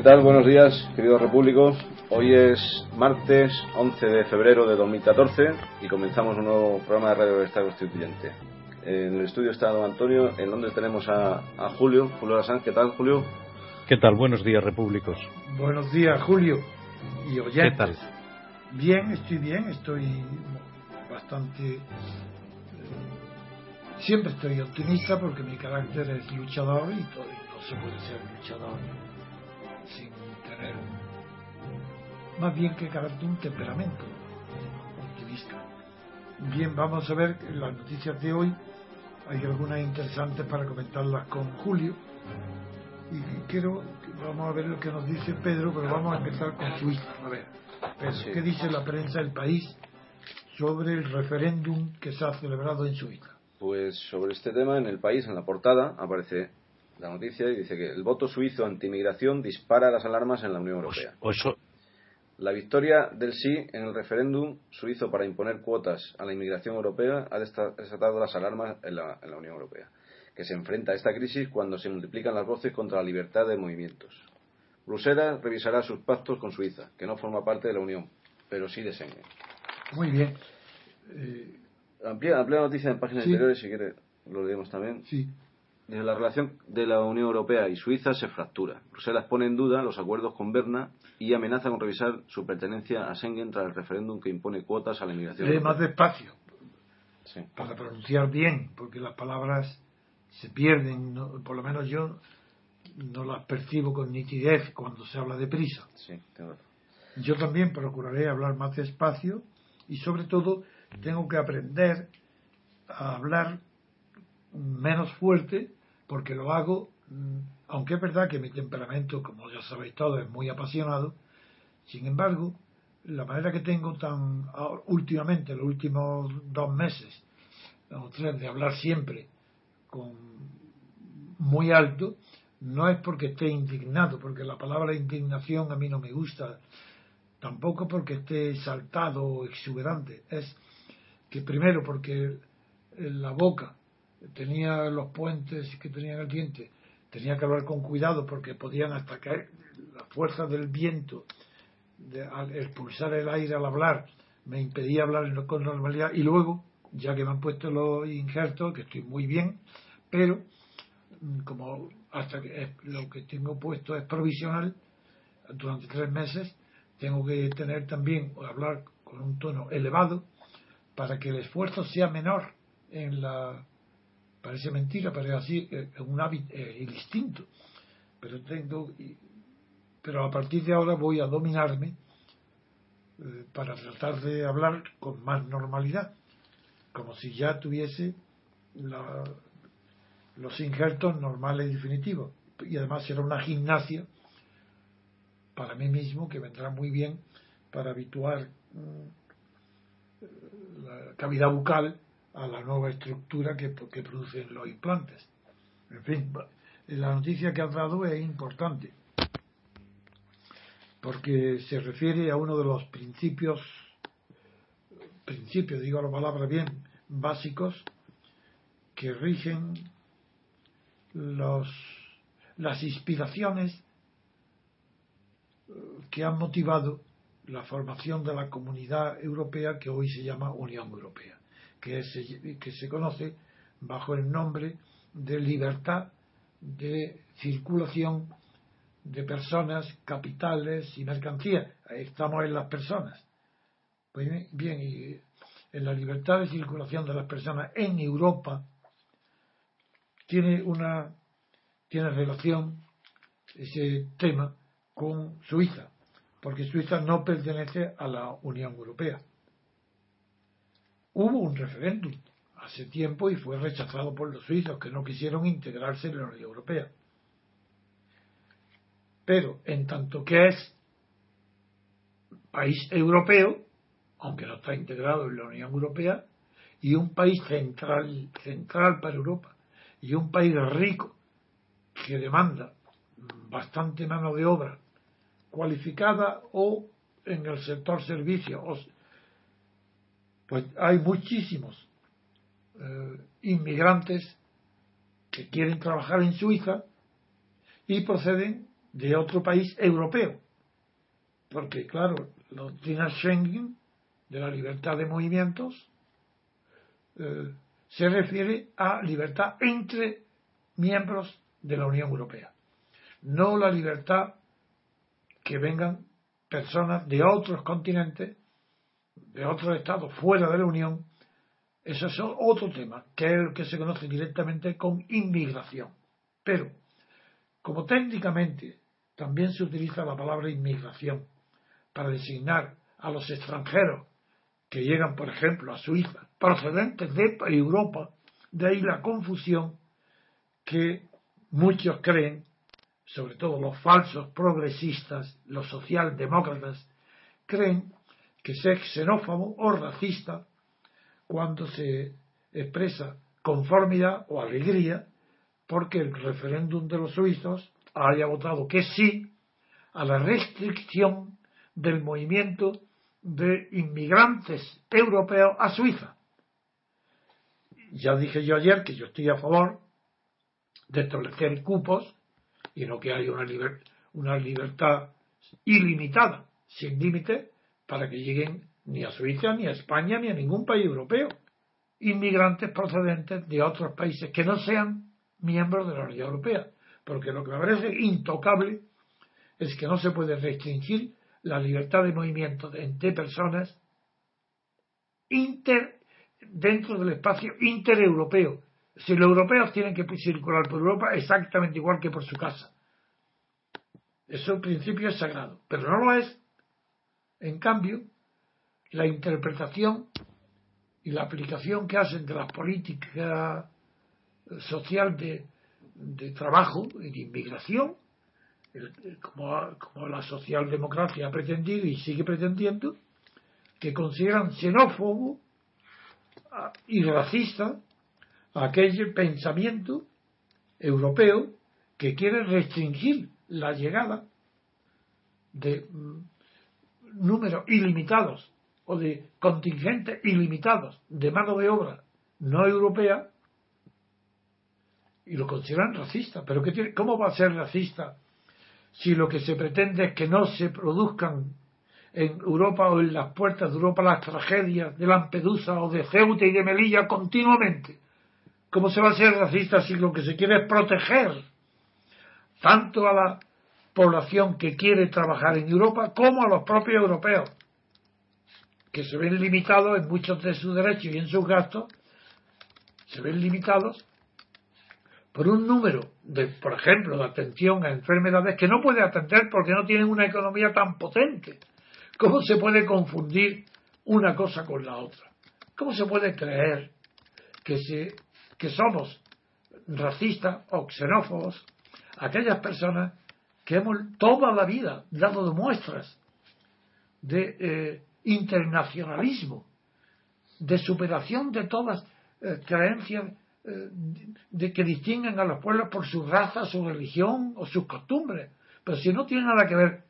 ¿Qué tal? Buenos días, queridos repúblicos. Hoy es martes 11 de febrero de 2014 y comenzamos un nuevo programa de Radio del Estado Constituyente. En el estudio está don Antonio, en Londres tenemos a, a Julio, Julio Lasán. ¿Qué tal, Julio? ¿Qué tal? Buenos días, repúblicos. Buenos días, Julio y oyentes. ¿Qué tal? Bien, estoy bien, estoy bastante... eh, siempre estoy optimista porque mi carácter es luchador y, todo, no se puede ser luchador más bien que carácter un temperamento optimista. Bien, vamos a ver las noticias de hoy. Hay algunas interesantes para comentarlas con Julio. Y quiero, vamos a ver lo que nos dice Pedro, pero vamos a empezar con Suiza. A ver, Pedro, Sí. ¿qué dice la prensa del país sobre el referéndum que se ha celebrado en Suiza? Pues sobre este tema, en el país, en la portada, aparece la noticia y dice que el voto suizo anti-inmigración dispara las alarmas en la Unión Europea. O eso- La victoria del sí en el referéndum suizo para imponer cuotas a la inmigración europea ha desatado las alarmas en la, en la Unión Europea, que se enfrenta a esta crisis cuando se multiplican las voces contra la libertad de movimientos. Bruselas revisará sus pactos con Suiza, que no forma parte de la Unión, pero sí de Schengen. Muy bien. Eh, Amplia, amplia noticia en páginas Sí. anteriores, si quiere lo leemos también. sí, la relación de la Unión Europea y Suiza se fractura. Bruselas pone en duda los acuerdos con Berna y amenaza con revisar su pertenencia a Schengen tras el referéndum que impone cuotas a la inmigración. lee más despacio. Sí. para pronunciar bien, porque las palabras se pierden, no- por lo menos yo no las percibo con nitidez cuando se habla deprisa. Sí. Yo también procuraré hablar más despacio y sobre todo tengo que aprender a hablar menos fuerte porque lo hago, aunque es verdad que mi temperamento, como ya sabéis todos, es muy apasionado, sin embargo, la manera que tengo tan ahora- últimamente, los últimos dos meses o tres, de hablar siempre con muy alto, no es porque esté indignado, porque la palabra indignación a mí no me gusta, tampoco porque esté saltado o exuberante, es que primero porque la boca tenía los puentes que tenía en el diente, tenía que hablar con cuidado porque podían hasta caer las fuerzas del viento de- al expulsar el aire al hablar me impedía hablar con normalidad. Y luego ya que me han puesto los injertos que estoy muy bien pero mm, como hasta que es- lo que tengo puesto es provisional durante tres meses tengo que tener también hablar con un tono elevado para que el esfuerzo sea menor en la parece mentira parece así eh, es un hábito eh, instinto pero tengo pero a partir de ahora voy a dominarme eh, para tratar de hablar con más normalidad como si ya tuviese la- los injertos normales y definitivos. Y además será una gimnasia para mí mismo que vendrá muy bien para habituar mm, la cavidad bucal a la nueva estructura que, producen los implantes. En fin, la noticia que has dado es importante porque se refiere a uno de los principios, principios, digo la palabra bien, básicos que rigen los, las inspiraciones eh, que han motivado la formación de la comunidad europea que hoy se llama Unión Europea, que, que se conoce bajo el nombre de libertad de circulación de personas, capitales y mercancías. Estamos en las personas. Pues bien, y en la libertad de circulación de las personas en Europa tiene una tiene relación ese tema con Suiza, porque Suiza no pertenece a la Unión Europea. Hubo un referéndum hace tiempo y fue rechazado por los suizos que no quisieron integrarse en la Unión Europea. Pero en tanto que es país europeo, aunque no está integrado en la Unión Europea, y un país central, central para Europa, y un país rico que demanda bastante mano de obra cualificada o en el sector servicio, pues hay muchísimos eh, inmigrantes que quieren trabajar en Suiza y proceden de otro país europeo. Porque, claro, la doctrina Schengen de la libertad de movimientos eh, se refiere a libertad entre miembros de la Unión Europea, no la libertad que vengan personas de otros continentes, de otros estados fuera de la Unión, eso es otro tema, que es el que se conoce directamente con inmigración. Pero, como técnicamente también se utiliza la palabra inmigración para designar a los extranjeros que llegan, por ejemplo, a Suiza, procedentes de Europa, de ahí la confusión que muchos creen, sobre todo los falsos progresistas, los socialdemócratas, creen que es xenófobo o racista cuando se expresa conformidad o alegría porque el referéndum de los suizos haya votado que sí a la restricción del movimiento de inmigrantes europeos a Suiza. Ya dije yo ayer que yo estoy a favor de establecer cupos y no que haya una, una libertad ilimitada, sin límite, para que lleguen ni a Suiza, ni a España, ni a ningún país europeo. Inmigrantes procedentes de otros países que no sean miembros de la Unión Europea. Porque lo que me parece intocable es que no se puede restringir la libertad de movimiento entre personas inter, dentro del espacio intereuropeo. Si los europeos tienen que circular por Europa exactamente igual que por su casa. Eso en principio es sagrado, pero no lo es. En cambio, la interpretación y la aplicación que hacen de la política social de, trabajo y de inmigración como, como la socialdemocracia ha pretendido y sigue pretendiendo, que consideran xenófobo y racista aquel pensamiento europeo que quiere restringir la llegada de números ilimitados o de contingentes ilimitados de mano de obra no europea y lo consideran racista. ¿Pero qué cómo va a ser racista si lo que se pretende es que no se produzcan en Europa o en las puertas de Europa las tragedias de Lampedusa o de Ceuta y de Melilla continuamente. ¿Cómo se va a ser racista si lo que se quiere es proteger tanto a la población que quiere trabajar en Europa como a los propios europeos, que se ven limitados en muchos de sus derechos y en sus gastos, se ven limitados por un número de, por ejemplo, de atención a enfermedades que no puede atender porque no tienen una economía tan potente. ¿Cómo se puede confundir una cosa con la otra? ¿Cómo se puede creer que, se, que somos racistas o xenófobos aquellas personas que hemos toda la vida dado muestras de eh, internacionalismo, de superación de todas eh, creencias eh, de que distinguen a los pueblos por su raza, su religión o sus costumbres. Pero si no tiene nada que ver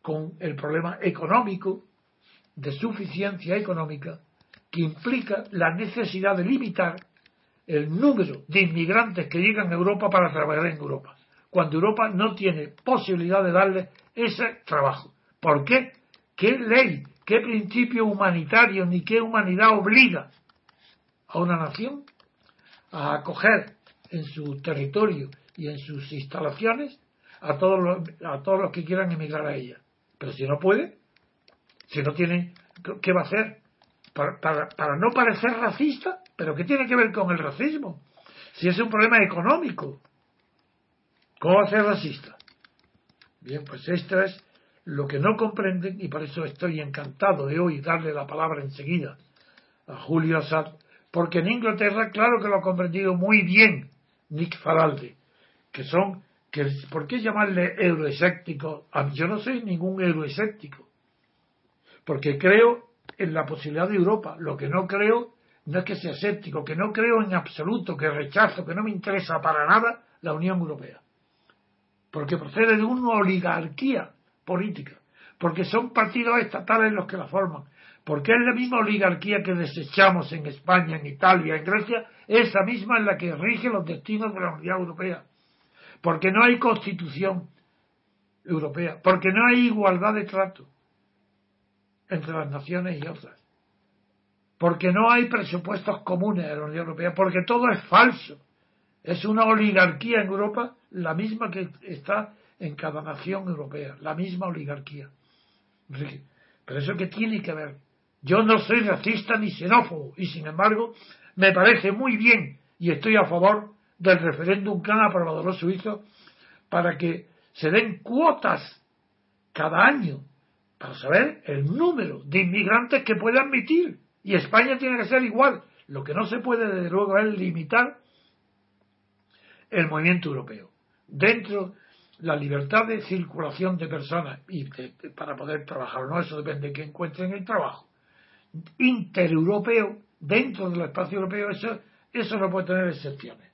con el problema económico, de suficiencia económica, que implica la necesidad de limitar el número de inmigrantes que llegan a Europa para trabajar en Europa, cuando Europa no tiene posibilidad de darle ese trabajo. ¿Por qué? ¿Qué ley, qué principio humanitario ni qué humanidad obliga a una nación a acoger en su territorio y en sus instalaciones a todos los, a todos los que quieran emigrar a ella? Pero si no puede, si no tiene, ¿qué va a hacer? Para, para, para no parecer racista, pero ¿qué tiene que ver con el racismo? Si es un problema económico, ¿cómo ser racista? Bien, pues esto es lo que no comprenden y por eso estoy encantado de hoy darle la palabra enseguida a Julio Assad, porque en Inglaterra claro que lo ha comprendido muy bien Nick Faralde, que son, que, ¿por qué llamarle euroescéptico? Yo no soy ningún euroescéptico, porque creo en la posibilidad de Europa, lo que no creo no es que sea escéptico, que no creo en absoluto, que rechazo, que no me interesa para nada la Unión Europea, porque procede de una oligarquía política, porque son partidos estatales los que la forman, porque es la misma oligarquía que desechamos en España, en Italia, en Grecia, esa misma es la que rige los destinos de la Unión Europea, porque no hay constitución europea, porque no hay igualdad de trato entre las naciones y otras, porque no hay presupuestos comunes de la Unión Europea, porque todo es falso. Es una oligarquía en Europa, la misma que está en cada nación europea, la misma oligarquía. Pero eso que tiene que ver. Yo no soy racista ni xenófobo y sin embargo me parece muy bien y estoy a favor del referéndum que han aprobado los suizos para que se den cuotas cada año para saber el número de inmigrantes que puede admitir. Y España tiene que ser igual. Lo que no se puede, desde luego, es limitar el movimiento europeo. Dentro la libertad de circulación de personas y para poder trabajar no, eso depende de que encuentren el trabajo. Intereuropeo, dentro del espacio europeo, eso, eso no puede tener excepciones.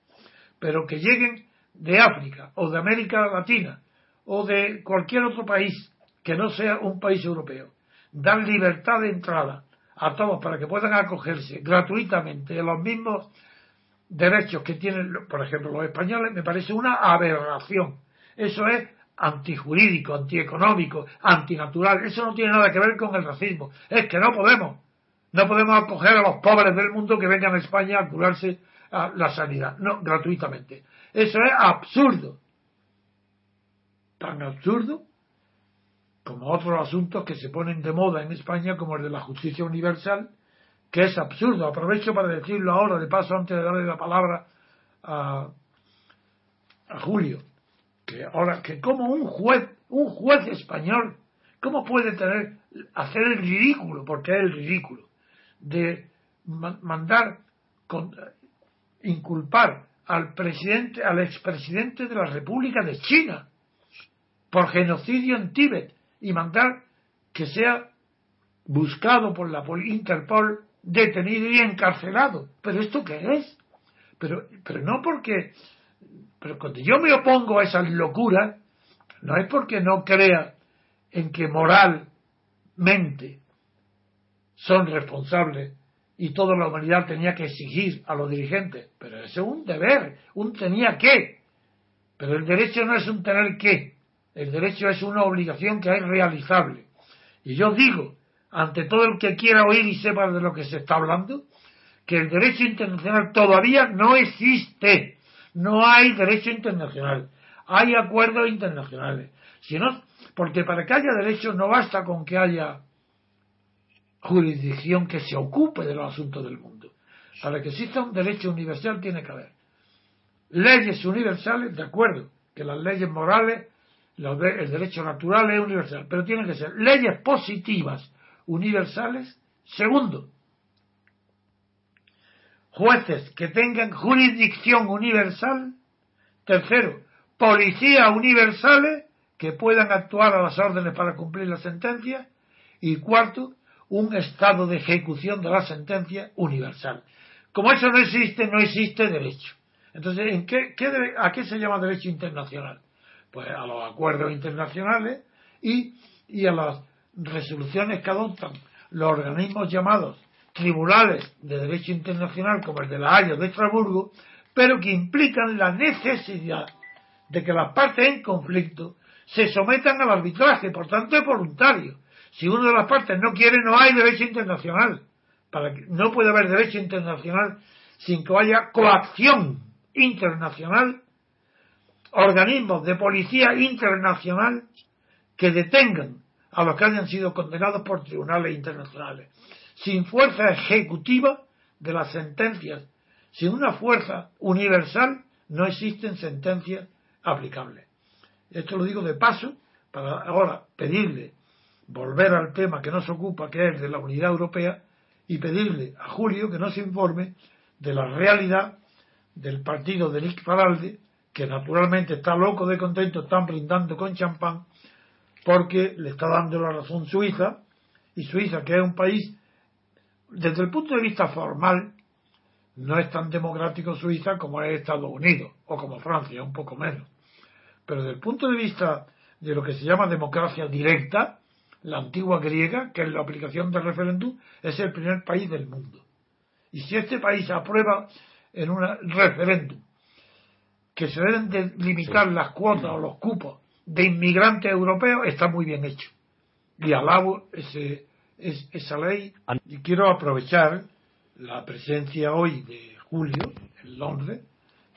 Pero que lleguen de África o de América Latina o de cualquier otro país que no sea un país europeo, dar libertad de entrada a todos para que puedan acogerse gratuitamente a los mismos derechos que tienen, por ejemplo, los españoles, me parece una aberración eso es antijurídico, antieconómico, antinatural. Eso no tiene nada que ver con el racismo. Es que no podemos. No podemos acoger a los pobres del mundo que vengan a España a curarse a la sanidad. No, gratuitamente. Eso es absurdo. Tan absurdo como otros asuntos que se ponen de moda en España, como el de la justicia universal, que es absurdo. Aprovecho para decirlo ahora, de paso, antes de darle la palabra a, a Julio que ahora que como un juez un juez español cómo puede tener hacer el ridículo porque es el ridículo de mandar inculpar al presidente al expresidente de la República de China por genocidio en Tíbet y mandar que sea buscado por la Interpol detenido y encarcelado pero esto qué es pero pero no porque pero cuando yo me opongo a esas locuras, no es porque no crea en que moralmente son responsables y toda la humanidad tenía que exigir a los dirigentes, pero ese es un deber, un tenía que. Pero el derecho no es un tener que, el derecho es una obligación que es realizable. Y yo digo, ante todo el que quiera oír y sepa de lo que se está hablando, que el derecho internacional todavía no existe. No hay derecho internacional, hay acuerdos internacionales. Si porque para que haya derecho no basta con que haya jurisdicción que se ocupe de los asuntos del mundo. Para que exista un derecho universal tiene que haber leyes universales, de acuerdo, que las leyes morales, el derecho natural es universal, pero tienen que ser leyes positivas universales. Segundo, jueces que tengan jurisdicción universal. Tercero, policías universales que puedan actuar a las órdenes para cumplir la sentencia. Y cuarto, un estado de ejecución de la sentencia universal. Como eso no existe, no existe derecho. Entonces, ¿en qué, ¿a qué se llama derecho internacional? Pues a los acuerdos internacionales y, y a las resoluciones que adoptan los organismos llamados tribunales de derecho internacional como el de la Haya de Estrasburgo, pero que implican la necesidad de que las partes en conflicto se sometan al arbitraje, por tanto es voluntario. Si una de las partes no quiere, no hay derecho internacional. Para que, no puede haber derecho internacional sin que haya coacción internacional, organismos de policía internacional que detengan a los que hayan sido condenados por tribunales internacionales. Sin fuerza ejecutiva de las sentencias, sin una fuerza universal, no existen sentencias aplicables. Esto lo digo de paso para ahora pedirle volver al tema que nos ocupa, que es de la unidad europea, y pedirle a Julio que nos informe de la realidad del partido de Nick Faralde, que naturalmente está loco de contento, están brindando con champán, porque le está dando la razón Suiza, y Suiza, que es un país, desde el punto de vista formal, no es tan democrático Suiza como es Estados Unidos, o como Francia, un poco menos. Pero desde el punto de vista de lo que se llama democracia directa, la antigua griega, que es la aplicación del referéndum, es el primer país del mundo. Y si este país aprueba en un referéndum que se deben de limitar las cuotas o los cupos de inmigrantes europeos, está muy bien hecho. Y alabo ese, esa ley. Y quiero aprovechar la presencia hoy de Julio en Londres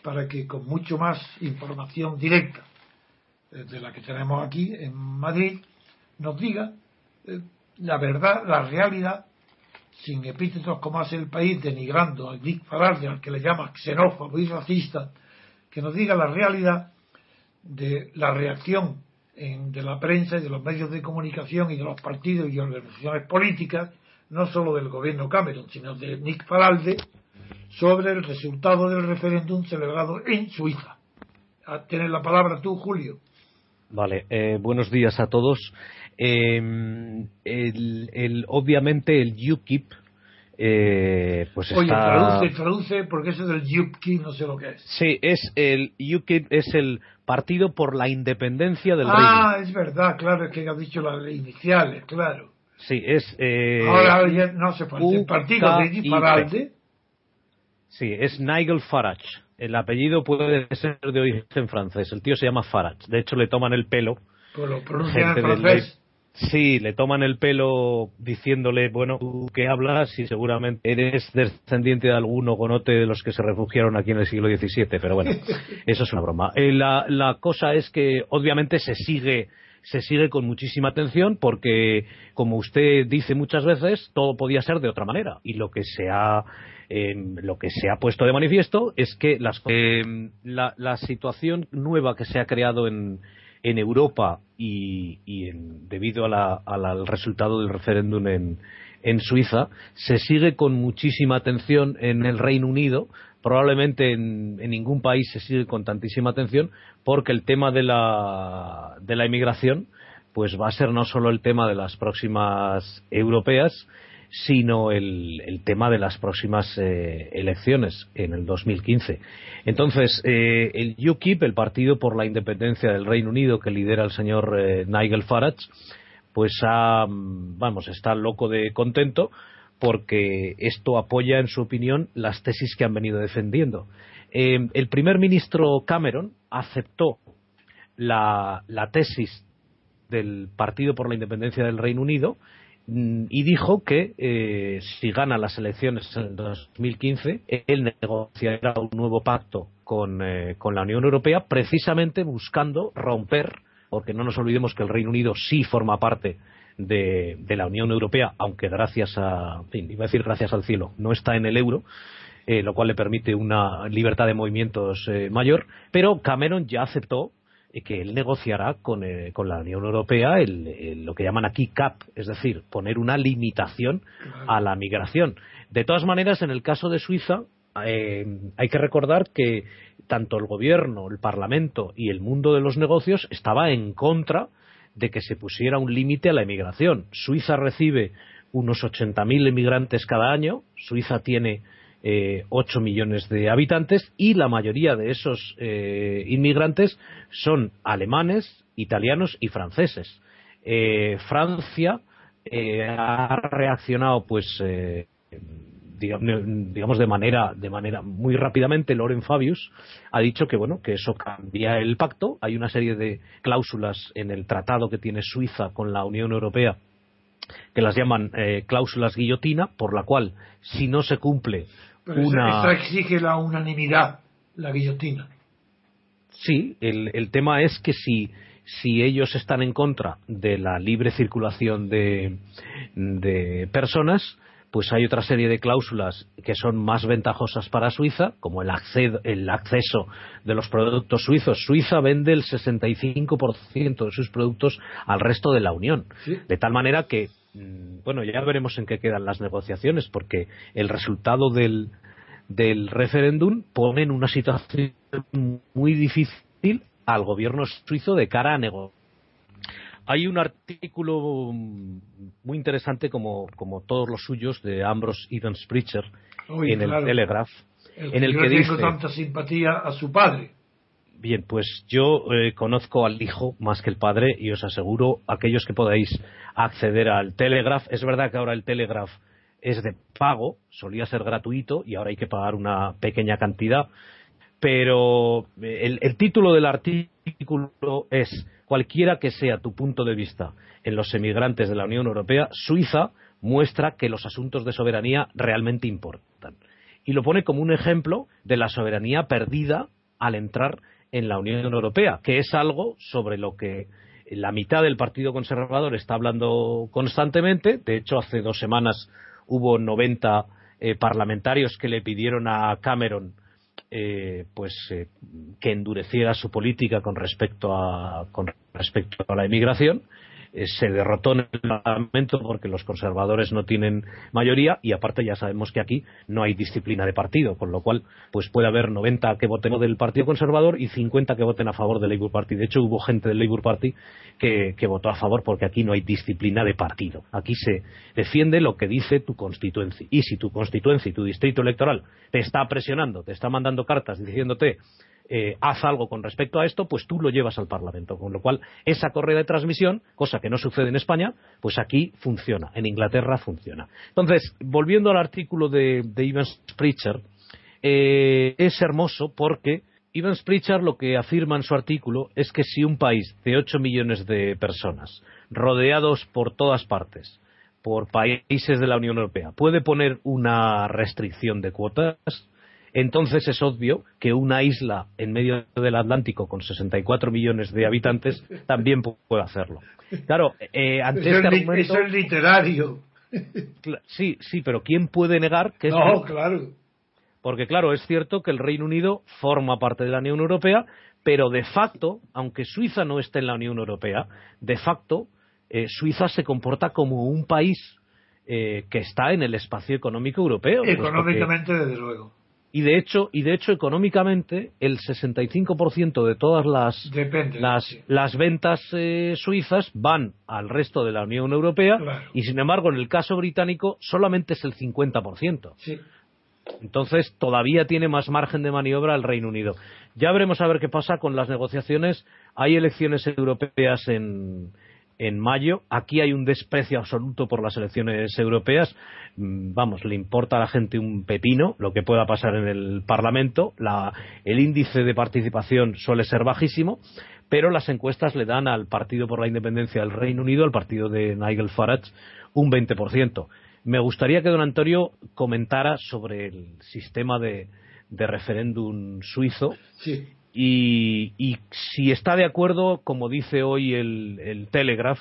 para que con mucho más información directa eh, de la que tenemos aquí en Madrid nos diga eh, la verdad, la realidad, sin epítetos como hace el país, denigrando a Dick Farage, al que le llama xenófobo y racista, que nos diga la realidad de la reacción de la prensa y de los medios de comunicación y de los partidos y organizaciones políticas, no solo del gobierno Cameron, sino de Nick Faralde, sobre el resultado del referéndum celebrado en Suiza. Ah, tienes la palabra tú, Julio. Vale, eh, buenos días a todos. Eh, el, obviamente el UKIP eh, pues Oye, traduce, traduce, porque eso del UKIP no sé lo que es. Sí, es el UKIP es el Partido por la Independencia del Reino. Ah, es verdad, claro, es que has dicho las iniciales, claro. Sí, es... Eh, Ahora ya no se puede. El partido de. Sí, es Nigel Farage. El apellido puede ser de origen francés. El tío se llama Farage. De hecho, le toman el pelo. Pues lo pronuncian en francés. Sí, le toman el pelo diciéndole, bueno, tú que hablas y seguramente eres descendiente de alguno gonote de los que se refugiaron aquí en el siglo XVII, pero bueno, eso es una broma. Eh, la, la cosa es que obviamente se sigue se sigue con muchísima atención porque, como usted dice muchas veces, todo podía ser de otra manera. Y lo que se ha, eh, lo que se ha puesto de manifiesto es que las, eh, la, la, situación nueva que se ha creado en, en Europa y, y en, debido a la, al resultado del referéndum en, en Suiza, se sigue con muchísima atención en el Reino Unido. Probablemente en, ningún país se sigue con tantísima atención porque el tema de la, de la inmigración pues va a ser no solo el tema de las próximas europeas sino el, tema de las próximas eh, elecciones en el 2015. Entonces, eh, el UKIP, el Partido por la Independencia del Reino Unido que lidera el señor eh, Nigel Farage, pues ha, vamos, está loco de contento porque esto apoya, en su opinión, las tesis que han venido defendiendo. El primer ministro Cameron aceptó la, tesis del Partido por la Independencia del Reino Unido y dijo que eh, si gana las elecciones en el 2015, él negociará un nuevo pacto con, eh, con la Unión Europea, precisamente buscando romper, porque no nos olvidemos que el Reino Unido sí forma parte de, la Unión Europea, aunque gracias a, en fin, iba a decir gracias al cielo, no está en el euro, eh, lo cual le permite una libertad de movimientos eh, mayor, pero Cameron ya aceptó que él negociará con, con la Unión Europea el, lo que llaman aquí CAP, es decir, poner una limitación a la migración. De todas maneras, en el caso de Suiza, hay que recordar que tanto el gobierno, el parlamento y el mundo de los negocios estaba en contra de que se pusiera un límite a la emigración. Suiza recibe unos 80.000 emigrantes cada año, Suiza tiene eh, 8 millones de habitantes y la mayoría de esos eh, inmigrantes son alemanes, italianos y franceses. Eh, Francia eh, ha reaccionado pues digamos de manera de manera muy rápidamente Loren Fabius ha dicho que bueno que eso cambia el pacto hay una serie de cláusulas en el tratado que tiene Suiza con la Unión Europea que las llaman eh, cláusulas guillotina por la cual si no se cumple una esta exige la unanimidad la guillotina. Sí el, el tema es que si si ellos están en contra de la libre circulación de, de personas pues hay otra serie de cláusulas que son más ventajosas para Suiza, como el, el acceso de los productos suizos. Suiza vende el 65% de sus productos al resto de la Unión. De tal manera que, mm, bueno, ya veremos en qué quedan las negociaciones, porque el resultado del, del referéndum pone en una situación muy difícil al gobierno suizo de cara a negociar hay un artículo muy interesante, como, como todos los suyos, de Ambrose Eden Spritzer en el Telegraph, en el que dice... tanta simpatía a su padre. Bien, pues yo eh, conozco al hijo más que el padre y os aseguro, aquellos que podáis acceder al Telegraph, es verdad que ahora el Telegraph es de pago, solía ser gratuito y ahora hay que pagar una pequeña cantidad, pero eh, el título del artículo es cualquiera que sea tu punto de vista en los emigrantes de la Unión Europea, Suiza muestra que los asuntos de soberanía realmente importan. Y lo pone como un ejemplo de la soberanía perdida al entrar en la Unión Europea, que es algo sobre lo que la mitad del Partido Conservador está hablando constantemente. De hecho, hace dos semanas hubo 90 eh, parlamentarios que le pidieron a Cameron eh, pues eh, que endureciera su política con respecto a con respecto a la inmigración se derrotó en el Parlamento porque los conservadores no tienen mayoría y aparte ya sabemos que aquí no hay disciplina de partido, con lo cual pues puede haber 90 que voten del Partido Conservador y 50 que voten a favor del Labour Party. De hecho hubo gente del Labour Party que, que votó a favor porque aquí no hay disciplina de partido. Aquí se defiende lo que dice tu constituencia. Y si tu constituencia y tu distrito electoral te está presionando, te está mandando cartas diciéndote eh, haz algo con respecto a esto, pues tú lo llevas al Parlamento. Con lo cual, esa correa de transmisión, cosa que no sucede en España, pues aquí funciona, en Inglaterra funciona. Entonces, volviendo al artículo de, de Evans Pritchard, eh, es hermoso porque Evans Pritchard lo que afirma en su artículo es que si un país de 8 millones de personas, rodeados por todas partes, por países de la Unión Europea, puede poner una restricción de cuotas, entonces es obvio que una isla en medio del Atlántico con 64 millones de habitantes también puede hacerlo. Claro, eh, ante este argumento... Eso es literario. Sí, sí, pero ¿quién puede negar que es... No, claro. Porque claro, es cierto que el Reino Unido forma parte de la Unión Europea, pero de facto, aunque Suiza no esté en la Unión Europea, de facto eh, Suiza se comporta como un país eh, que está en el espacio económico europeo. Económicamente, desde luego. Y de hecho, y de hecho económicamente, el 65% de todas las, las, las, ventas eh, suizas van al resto de la Unión Europea y, sin embargo, en el caso británico solamente es el 50%. Sí. Entonces, todavía tiene más margen de maniobra el Reino Unido. Ya veremos a ver qué pasa con las negociaciones. Hay elecciones europeas en, en mayo. Aquí hay un desprecio absoluto por las elecciones europeas. Mm, vamos, le importa a la gente un pepino lo que pueda pasar en el Parlamento. el índice de participación suele ser bajísimo, pero las encuestas le dan al Partido por la Independencia del Reino Unido, al partido de Nigel Farage, un 20%. Me gustaría que don Antonio comentara sobre el sistema de, referéndum suizo sí. Y, si está de acuerdo, como dice hoy el, Telegraph,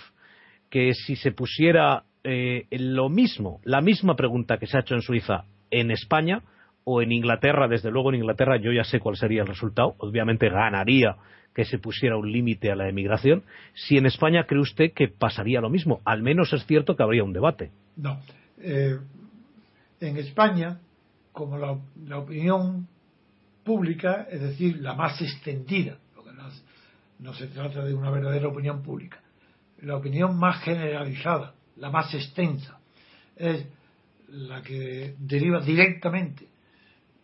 que si se pusiera eh, lo mismo, la misma pregunta que se ha hecho en Suiza en España o en Inglaterra, desde luego en Inglaterra yo ya sé cuál sería el resultado, obviamente ganaría que se pusiera un límite a la emigración. Si en España cree usted que pasaría lo mismo, al menos es cierto que habría un debate. No. Eh, en España, como la opinión pública, es decir, la más extendida, no, se trata de una verdadera opinión pública, la opinión más generalizada, la más extensa, es la que deriva directamente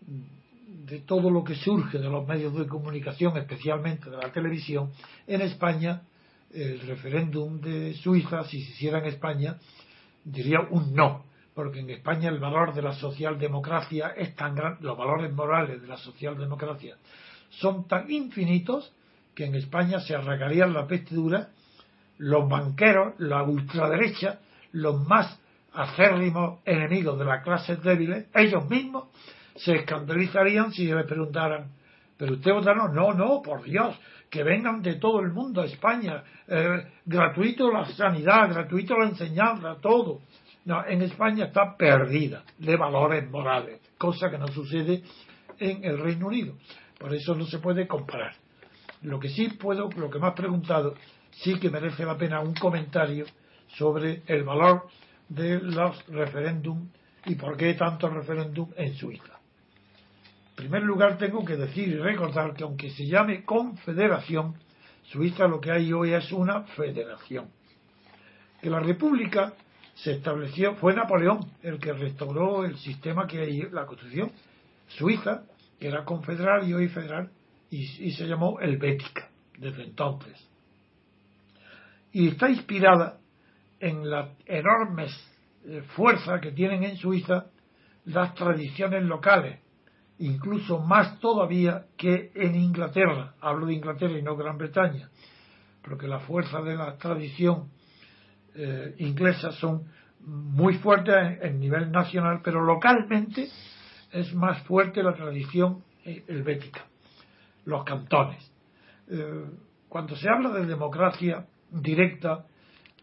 de todo lo que surge de los medios de comunicación, especialmente de la televisión, en España, el referéndum de Suiza, si se hiciera en España, diría un no. Porque en España el valor de la socialdemocracia es tan grande, los valores morales de la socialdemocracia son tan infinitos que en España se arrancarían la vestidura los banqueros, la ultraderecha, los más acérrimos enemigos de las clases débiles, ellos mismos se escandalizarían si les preguntaran, ¿pero usted votará? No, no, por Dios, que vengan de todo el mundo a España, eh, gratuito la sanidad, gratuito la enseñanza, todo. No, en España está perdida de valores morales, cosa que no sucede en el Reino Unido. Por eso no se puede comparar. Lo que sí puedo, lo que me has preguntado, sí que merece la pena un comentario sobre el valor de los referéndum y por qué tanto referéndum en Suiza. En primer lugar, tengo que decir y recordar que aunque se llame confederación, Suiza lo que hay hoy es una federación. Que la república se estableció, fue Napoleón el que restauró el sistema que hay, la constitución suiza, que era confederal y hoy federal, y, se llamó Helvética desde entonces. Y está inspirada en la enorme eh, fuerza que tienen en Suiza las tradiciones locales, incluso más todavía que en Inglaterra. Hablo de Inglaterra y no Gran Bretaña, porque la fuerza de la tradición eh, inglesa son muy fuertes en, nivel nacional, pero localmente es más fuerte la tradición eh, helvética, los cantones. Eh, cuando se habla de democracia directa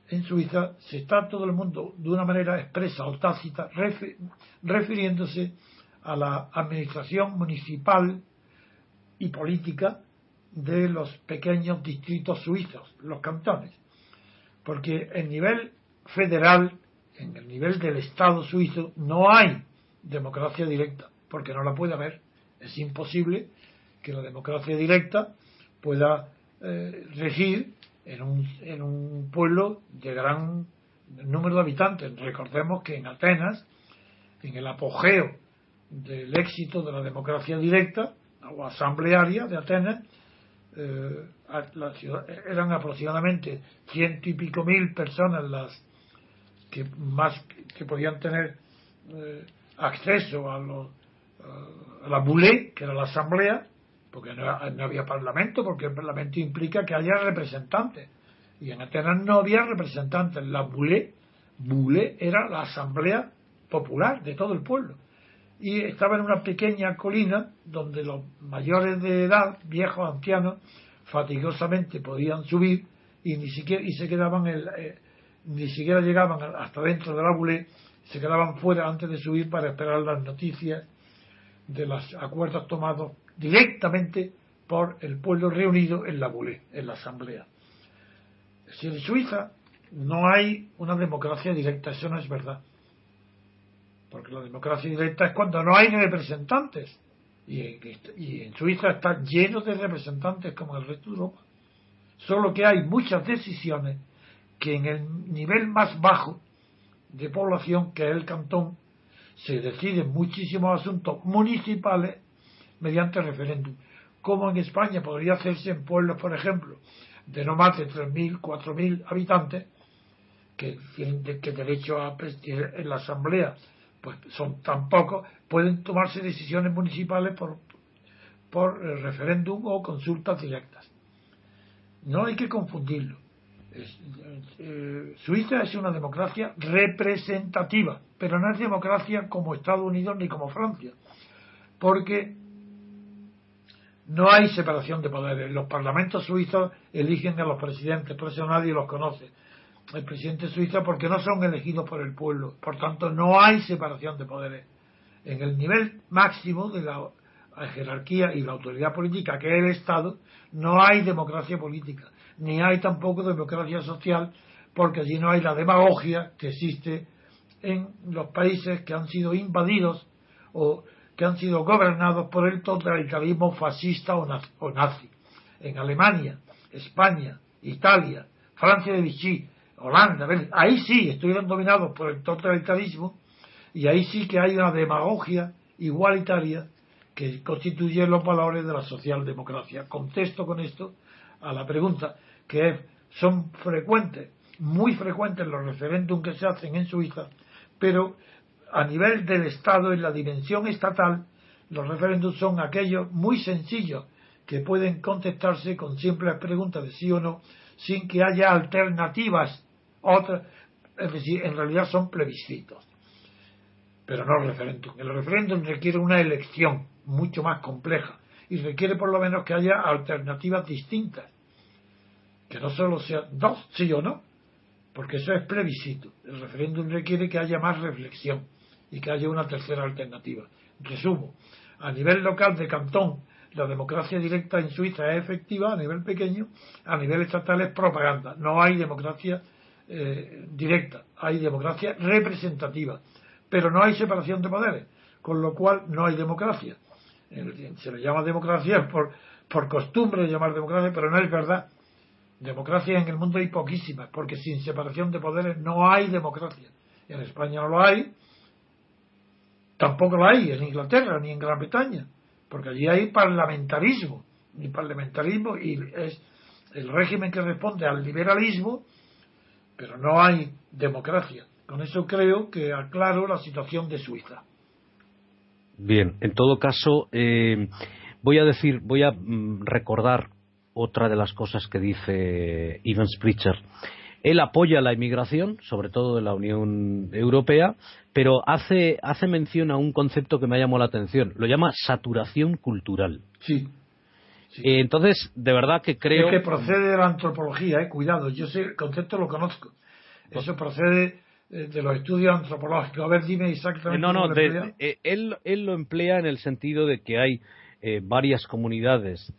en Suiza, se está todo el mundo de una manera expresa o tácita refiriéndose a la administración municipal y política de los pequeños distritos suizos, los cantones porque en nivel federal, en el nivel del Estado suizo, no hay democracia directa, porque no la puede haber. Es imposible que la democracia directa pueda eh, regir en un, en un pueblo de gran número de habitantes. Recordemos que en Atenas, en el apogeo del éxito de la democracia directa o asamblearia de Atenas, eh, la ciudad, eran aproximadamente ciento y pico mil personas las que más que podían tener eh, acceso a, los, a la boulé, que era la asamblea, porque no, había parlamento, porque el parlamento implica que haya representantes. Y en Atenas no había representantes. La boulé, boulé era la asamblea popular de todo el pueblo. Y estaba en una pequeña colina donde los mayores de edad, viejos, ancianos, fatigosamente podían subir y ni siquiera y se quedaban eh, ni siquiera llegaban hasta dentro del la se quedaban fuera antes de subir para esperar las noticias de los acuerdos tomados directamente por el pueblo reunido en la Boulé, en la asamblea. Si en Suiza no hay una democracia directa, eso no es verdad. Porque la democracia directa es cuando no hay representantes y en, Suiza está lleno de representantes como el resto de Europa. Solo que hay muchas decisiones que en el nivel más bajo de población, que es el cantón, se deciden muchísimos asuntos municipales mediante referéndum. Como en España podría hacerse en pueblos, por ejemplo, de no más de 3.000, 4.000 habitantes, que tienen que derecho a presidir en la asamblea pues son tan pueden tomarse decisiones municipales por, por referéndum o consultas directas. No hay que confundirlo. Eh, Suiza es una democracia representativa, pero no es democracia como Estados Unidos ni como Francia, porque no hay separación de poderes. Los parlamentos suizos eligen a los presidentes, por eso nadie los conoce el presidente suizo porque no son elegidos por el pueblo. Por tanto, no hay separación de poderes. En el nivel máximo de la jerarquía y la autoridad política, que es el Estado, no hay democracia política, ni hay tampoco democracia social, porque allí no hay la demagogia que existe en los países que han sido invadidos o que han sido gobernados por el totalitarismo fascista o nazi. En Alemania, España, Italia, Francia de Vichy, Holanda, ahí sí estuvieron dominados por el totalitarismo y ahí sí que hay una demagogia igualitaria que constituye los valores de la socialdemocracia. Contesto con esto a la pregunta que son frecuentes, muy frecuentes los referéndums que se hacen en Suiza, pero a nivel del Estado, en la dimensión estatal, los referéndums son aquellos muy sencillos que pueden contestarse con simples preguntas de sí o no, sin que haya alternativas. Otras, es decir, en realidad son plebiscitos, pero no referéndum. El referéndum requiere una elección mucho más compleja y requiere por lo menos que haya alternativas distintas, que no solo sean dos, sí o no, porque eso es plebiscito. El referéndum requiere que haya más reflexión y que haya una tercera alternativa. Resumo, a nivel local de cantón, la democracia directa en Suiza es efectiva a nivel pequeño, a nivel estatal es propaganda. No hay democracia eh, directa, hay democracia representativa, pero no hay separación de poderes, con lo cual no hay democracia. Se le llama democracia por, por costumbre de llamar democracia, pero no es verdad. Democracia en el mundo hay poquísimas, porque sin separación de poderes no hay democracia. En España no lo hay, tampoco lo hay en Inglaterra ni en Gran Bretaña, porque allí hay parlamentarismo, y parlamentarismo y es el régimen que responde al liberalismo, pero no hay democracia. Con eso creo que aclaro la situación de Suiza. Bien, en todo caso, eh, voy a decir, voy a mm, recordar otra de las cosas que dice Ivan Spritzer. Él apoya la inmigración, sobre todo de la Unión Europea, pero hace, hace mención a un concepto que me ha llamado la atención. Lo llama saturación cultural. Sí. Eh, entonces, de verdad que creo. Es que procede de la antropología, eh, cuidado, yo sé, el concepto lo conozco. Eso procede eh, de los estudios antropológicos. A ver, dime exactamente. No, no, él, él lo emplea en el sentido de que hay varias comunidades.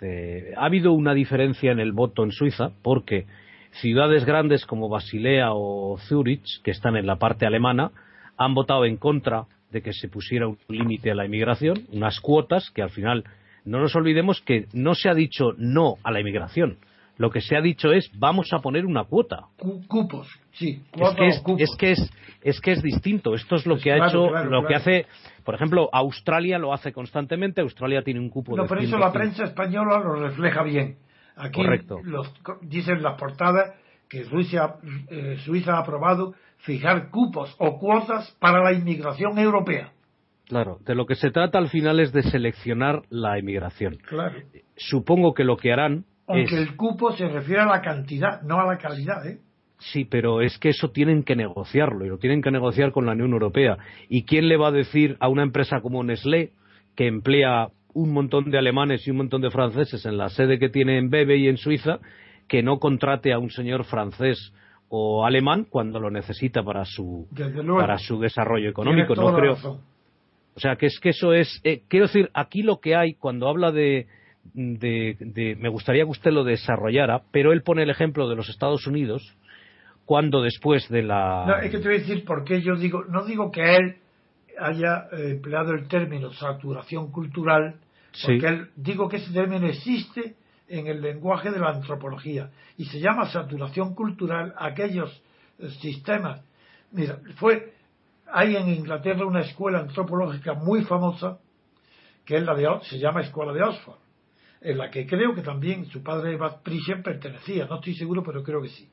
Ha habido una diferencia en el voto en Suiza porque ciudades grandes como Basilea o Zurich, que están en la parte alemana, han votado en contra de que se pusiera un límite a la inmigración, unas cuotas que al final no nos olvidemos que no se ha dicho no a la inmigración. Lo que se ha dicho es vamos a poner una cuota. Cupos, sí. Es que es, es que es, es que es distinto. Esto es lo que ha hecho, lo que hace, por ejemplo, Australia lo hace constantemente. Australia tiene un cupo no, de. No, pero eso la prensa española lo refleja bien. Aquí Los, dicen las portadas que Rusia, eh, Suiza ha aprobado fijar cupos o cuotas para la inmigración europea. Claro, de lo que se trata al final es de seleccionar la inmigración. Claro. Supongo que lo que harán. Aunque el cupo se refiere a la cantidad, no a la calidad, ¿eh? Sí, pero es que eso tienen que negociarlo y lo tienen que negociar con la Unión Europea. ¿Y quién le va a decir a una empresa como Nestlé, que emplea un montón de alemanes y un montón de franceses en la sede que tiene en Bebe y en Suiza, que no contrate a un señor francés o alemán cuando lo necesita para su para su desarrollo económico no creo o sea que es que eso es eh, quiero decir aquí lo que hay cuando habla de, de, me gustaría que usted lo desarrollara pero él pone el ejemplo de los Estados Unidos cuando después de la no es que te voy a decir por qué yo digo no digo que él haya eh, empleado el término saturación cultural porque él digo que ese término existe en el lenguaje de la antropología y se llama saturación cultural aquellos eh, sistemas. Mira, fue hay en Inglaterra una escuela antropológica muy famosa que es la de se llama Escuela de Oxford, en la que creo que también su padre Bad Prisen pertenecía, no estoy seguro, pero creo que sí.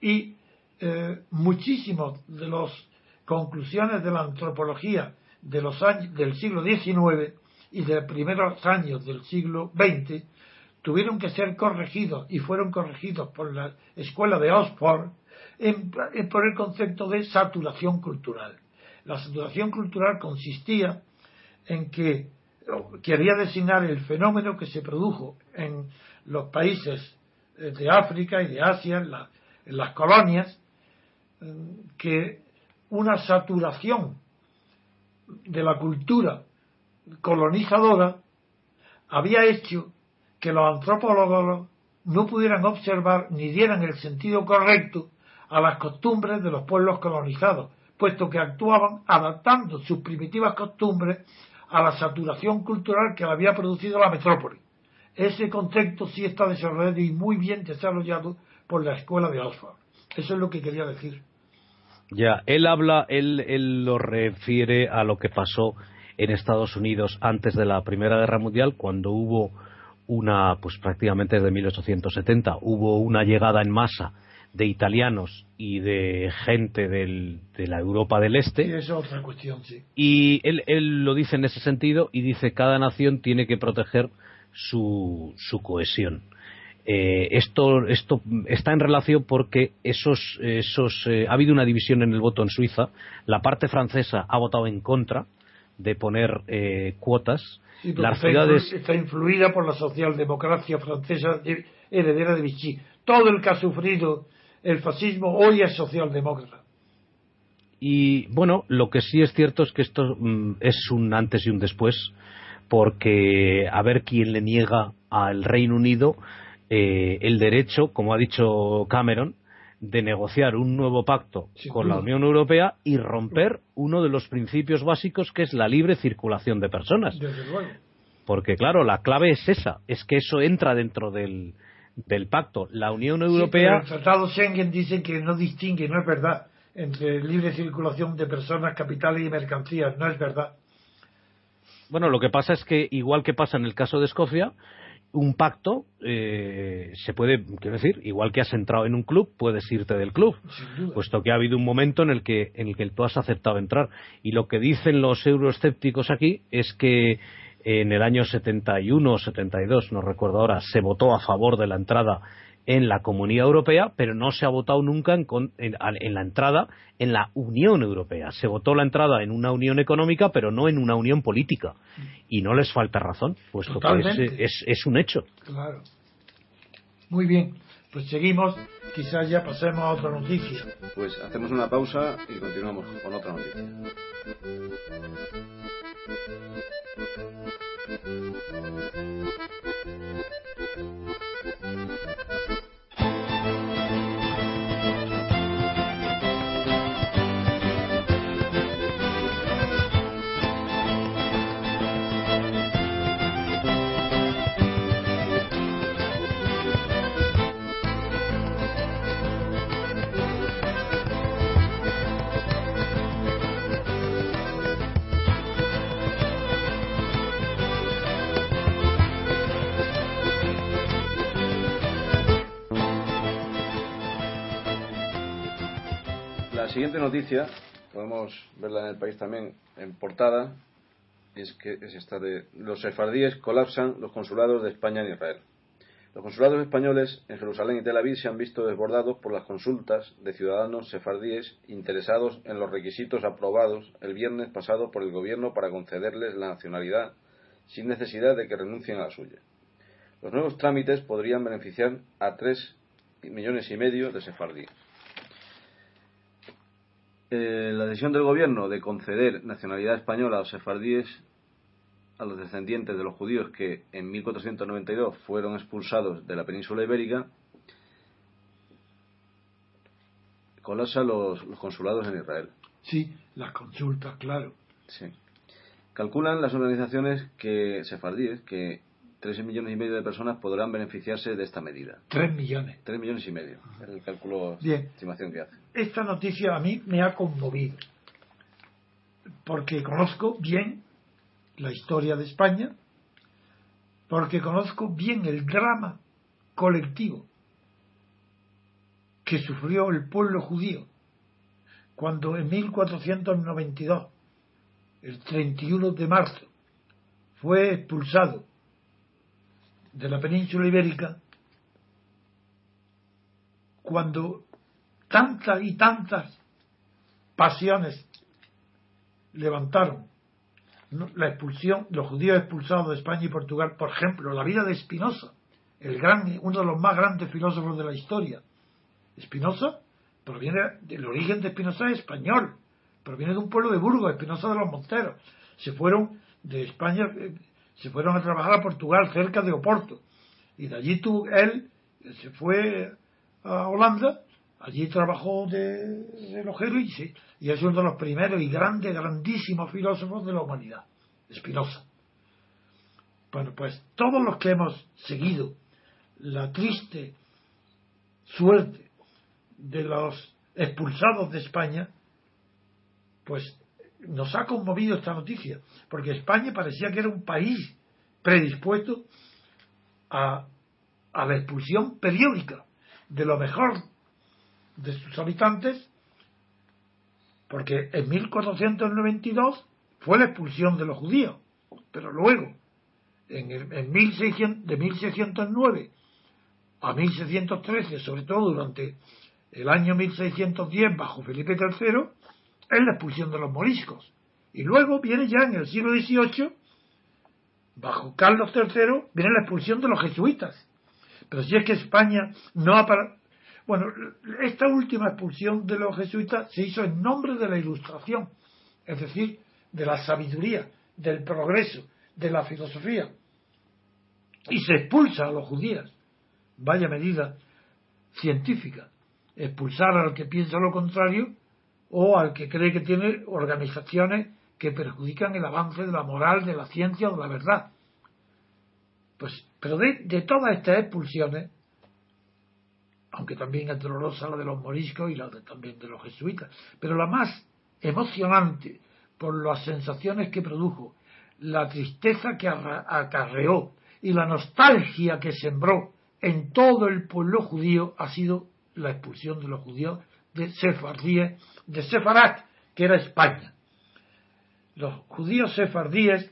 Y eh, muchísimos de las conclusiones de la antropología de los años del siglo XIX y de los primeros años del siglo XX tuvieron que ser corregidos y fueron corregidos por la escuela de Oxford por el concepto de saturación cultural. La saturación cultural consistía en que quería designar el fenómeno que se produjo en los países de África y de Asia, en, las colonias, que una saturación de la cultura colonizadora había hecho que los antropólogos no pudieran observar ni dieran el sentido correcto a las costumbres de los pueblos colonizados, puesto que actuaban adaptando sus primitivas costumbres a la saturación cultural que había producido la metrópoli. Ese concepto sí está desarrollado y muy bien desarrollado por la escuela de Oxford. Eso es lo que quería decir. Ya, él habla, él, él lo refiere a lo que pasó en Estados Unidos antes de la Primera Guerra Mundial, cuando hubo una, pues prácticamente desde 1870, hubo una llegada en masa de italianos y de gente del, de la Europa del Este. Y es otra cuestión, sí. Y él, él lo dice en ese sentido y dice cada nación tiene que proteger su, su cohesión. Eh, esto, esto está en relación porque esos, esos, eh, ha habido una división en el voto en Suiza. La parte francesa ha votado en contra de poner eh, cuotas. Sí, Las está, ciudades, está influida por la socialdemocracia francesa de- heredera de Vichy. Todo el que ha sufrido el fascismo hoy es socialdemócrata. Y bueno, lo que sí es cierto es que esto mm, es un antes y un después, porque a ver quién le niega al Reino Unido eh, el derecho, como ha dicho Cameron, de negociar un nuevo pacto con la. Unión Europea y romper uno de los principios básicos que es la libre circulación de personas. Porque claro, la clave es esa, es que eso entra dentro del, del pacto. La Unión Sí, pero Europea el Tratado Schengen dice que no distingue, no es verdad, entre libre circulación de personas, capitales y mercancías. No es verdad. Bueno, lo que pasa es que, igual que pasa en el caso de Escocia, un pacto eh, se puede, quiero decir, igual que has entrado en un club, puedes irte del club, puesto que ha habido un momento en el que en el que tú has aceptado entrar. Y lo que dicen los euroescépticos aquí es que en el año 71 o 72, no recuerdo ahora, se votó a favor de la entrada en la Comunidad Europea, pero no se ha votado nunca en, con- en- en la entrada en la Unión Europea. Se votó la entrada en una unión económica, pero no en una unión política. Y no les falta razón, puesto que Totalmente. es, es- es un hecho. Claro. Muy bien. Pues seguimos. Quizás ya pasemos a otra noticia. Pues hacemos una pausa y continuamos con otra noticia. Thank you. La siguiente noticia, podemos verla en el país también en portada, es que es esta de los sefardíes colapsan los consulados de España en Israel. Los consulados españoles en Jerusalén y Tel Aviv se han visto desbordados por las consultas de ciudadanos sefardíes interesados en los requisitos aprobados el viernes pasado por el gobierno para concederles la nacionalidad sin necesidad de que renuncien a la suya. Los nuevos trámites podrían beneficiar a tres millones y medio de sefardíes. Eh, la decisión del gobierno de conceder nacionalidad española a los sefardíes a los descendientes de los judíos que en 1492 fueron expulsados de la península ibérica colapsa los, los consulados en Israel. Sí, las consultas, claro. Sí. Calculan las organizaciones que sefardíes que 3 millones y medio de personas podrán beneficiarse de esta medida. Tres millones. 3 millones y medio es el cálculo, Bien. estimación que hace. Esta noticia a mí me ha conmovido. Porque conozco bien la historia de España, porque conozco bien el drama colectivo que sufrió el pueblo judío cuando en 1492, el 31 de marzo, fue expulsado de la península ibérica, cuando tantas y tantas pasiones levantaron la expulsión, los judíos expulsados de España y Portugal, por ejemplo, la vida de Spinoza, el gran, uno de los más grandes filósofos de la historia. Spinoza proviene del origen de Spinoza es español, proviene de un pueblo de Burgos, Spinoza de los Monteros. Se fueron de España, eh, se fueron a trabajar a Portugal, cerca de Oporto, y de allí tuvo, él se fue a Holanda, allí trabajó de relojero y, se- y es uno de los primeros y grandes, grandísimos filósofos de la humanidad, Spinoza. Bueno, pues todos los que hemos seguido la triste suerte de los expulsados de España, pues nos ha conmovido esta noticia, porque España parecía que era un país predispuesto a, a la expulsión periódica de lo mejor de sus habitantes, porque en 1492 fue la expulsión de los judíos, pero luego, en, el, en 1600, de 1609 a 1613, sobre todo durante el año 1610 bajo Felipe III, es la expulsión de los moriscos. Y luego viene ya en el siglo XVIII, bajo Carlos III, viene la expulsión de los jesuitas. Pero si es que España no ha Bueno, esta última expulsión de los jesuitas se hizo en nombre de la ilustración, es decir, de la sabiduría, del progreso, de la filosofía. Y se expulsa a los judíos. Vaya medida científica. Expulsar al que piensa lo contrario o al que cree que tiene organizaciones que perjudican el avance de la moral, de la ciencia o de la verdad. Pues, pero de, todas estas expulsiones, aunque también es la de los moriscos y la también de los jesuitas, pero la más emocionante por las sensaciones que produjo, la tristeza que acarreó y la nostalgia que sembró en todo el pueblo judío ha sido la expulsión de los judíos de Sefardíes, de Sefarat, que era España los judíos sefardíes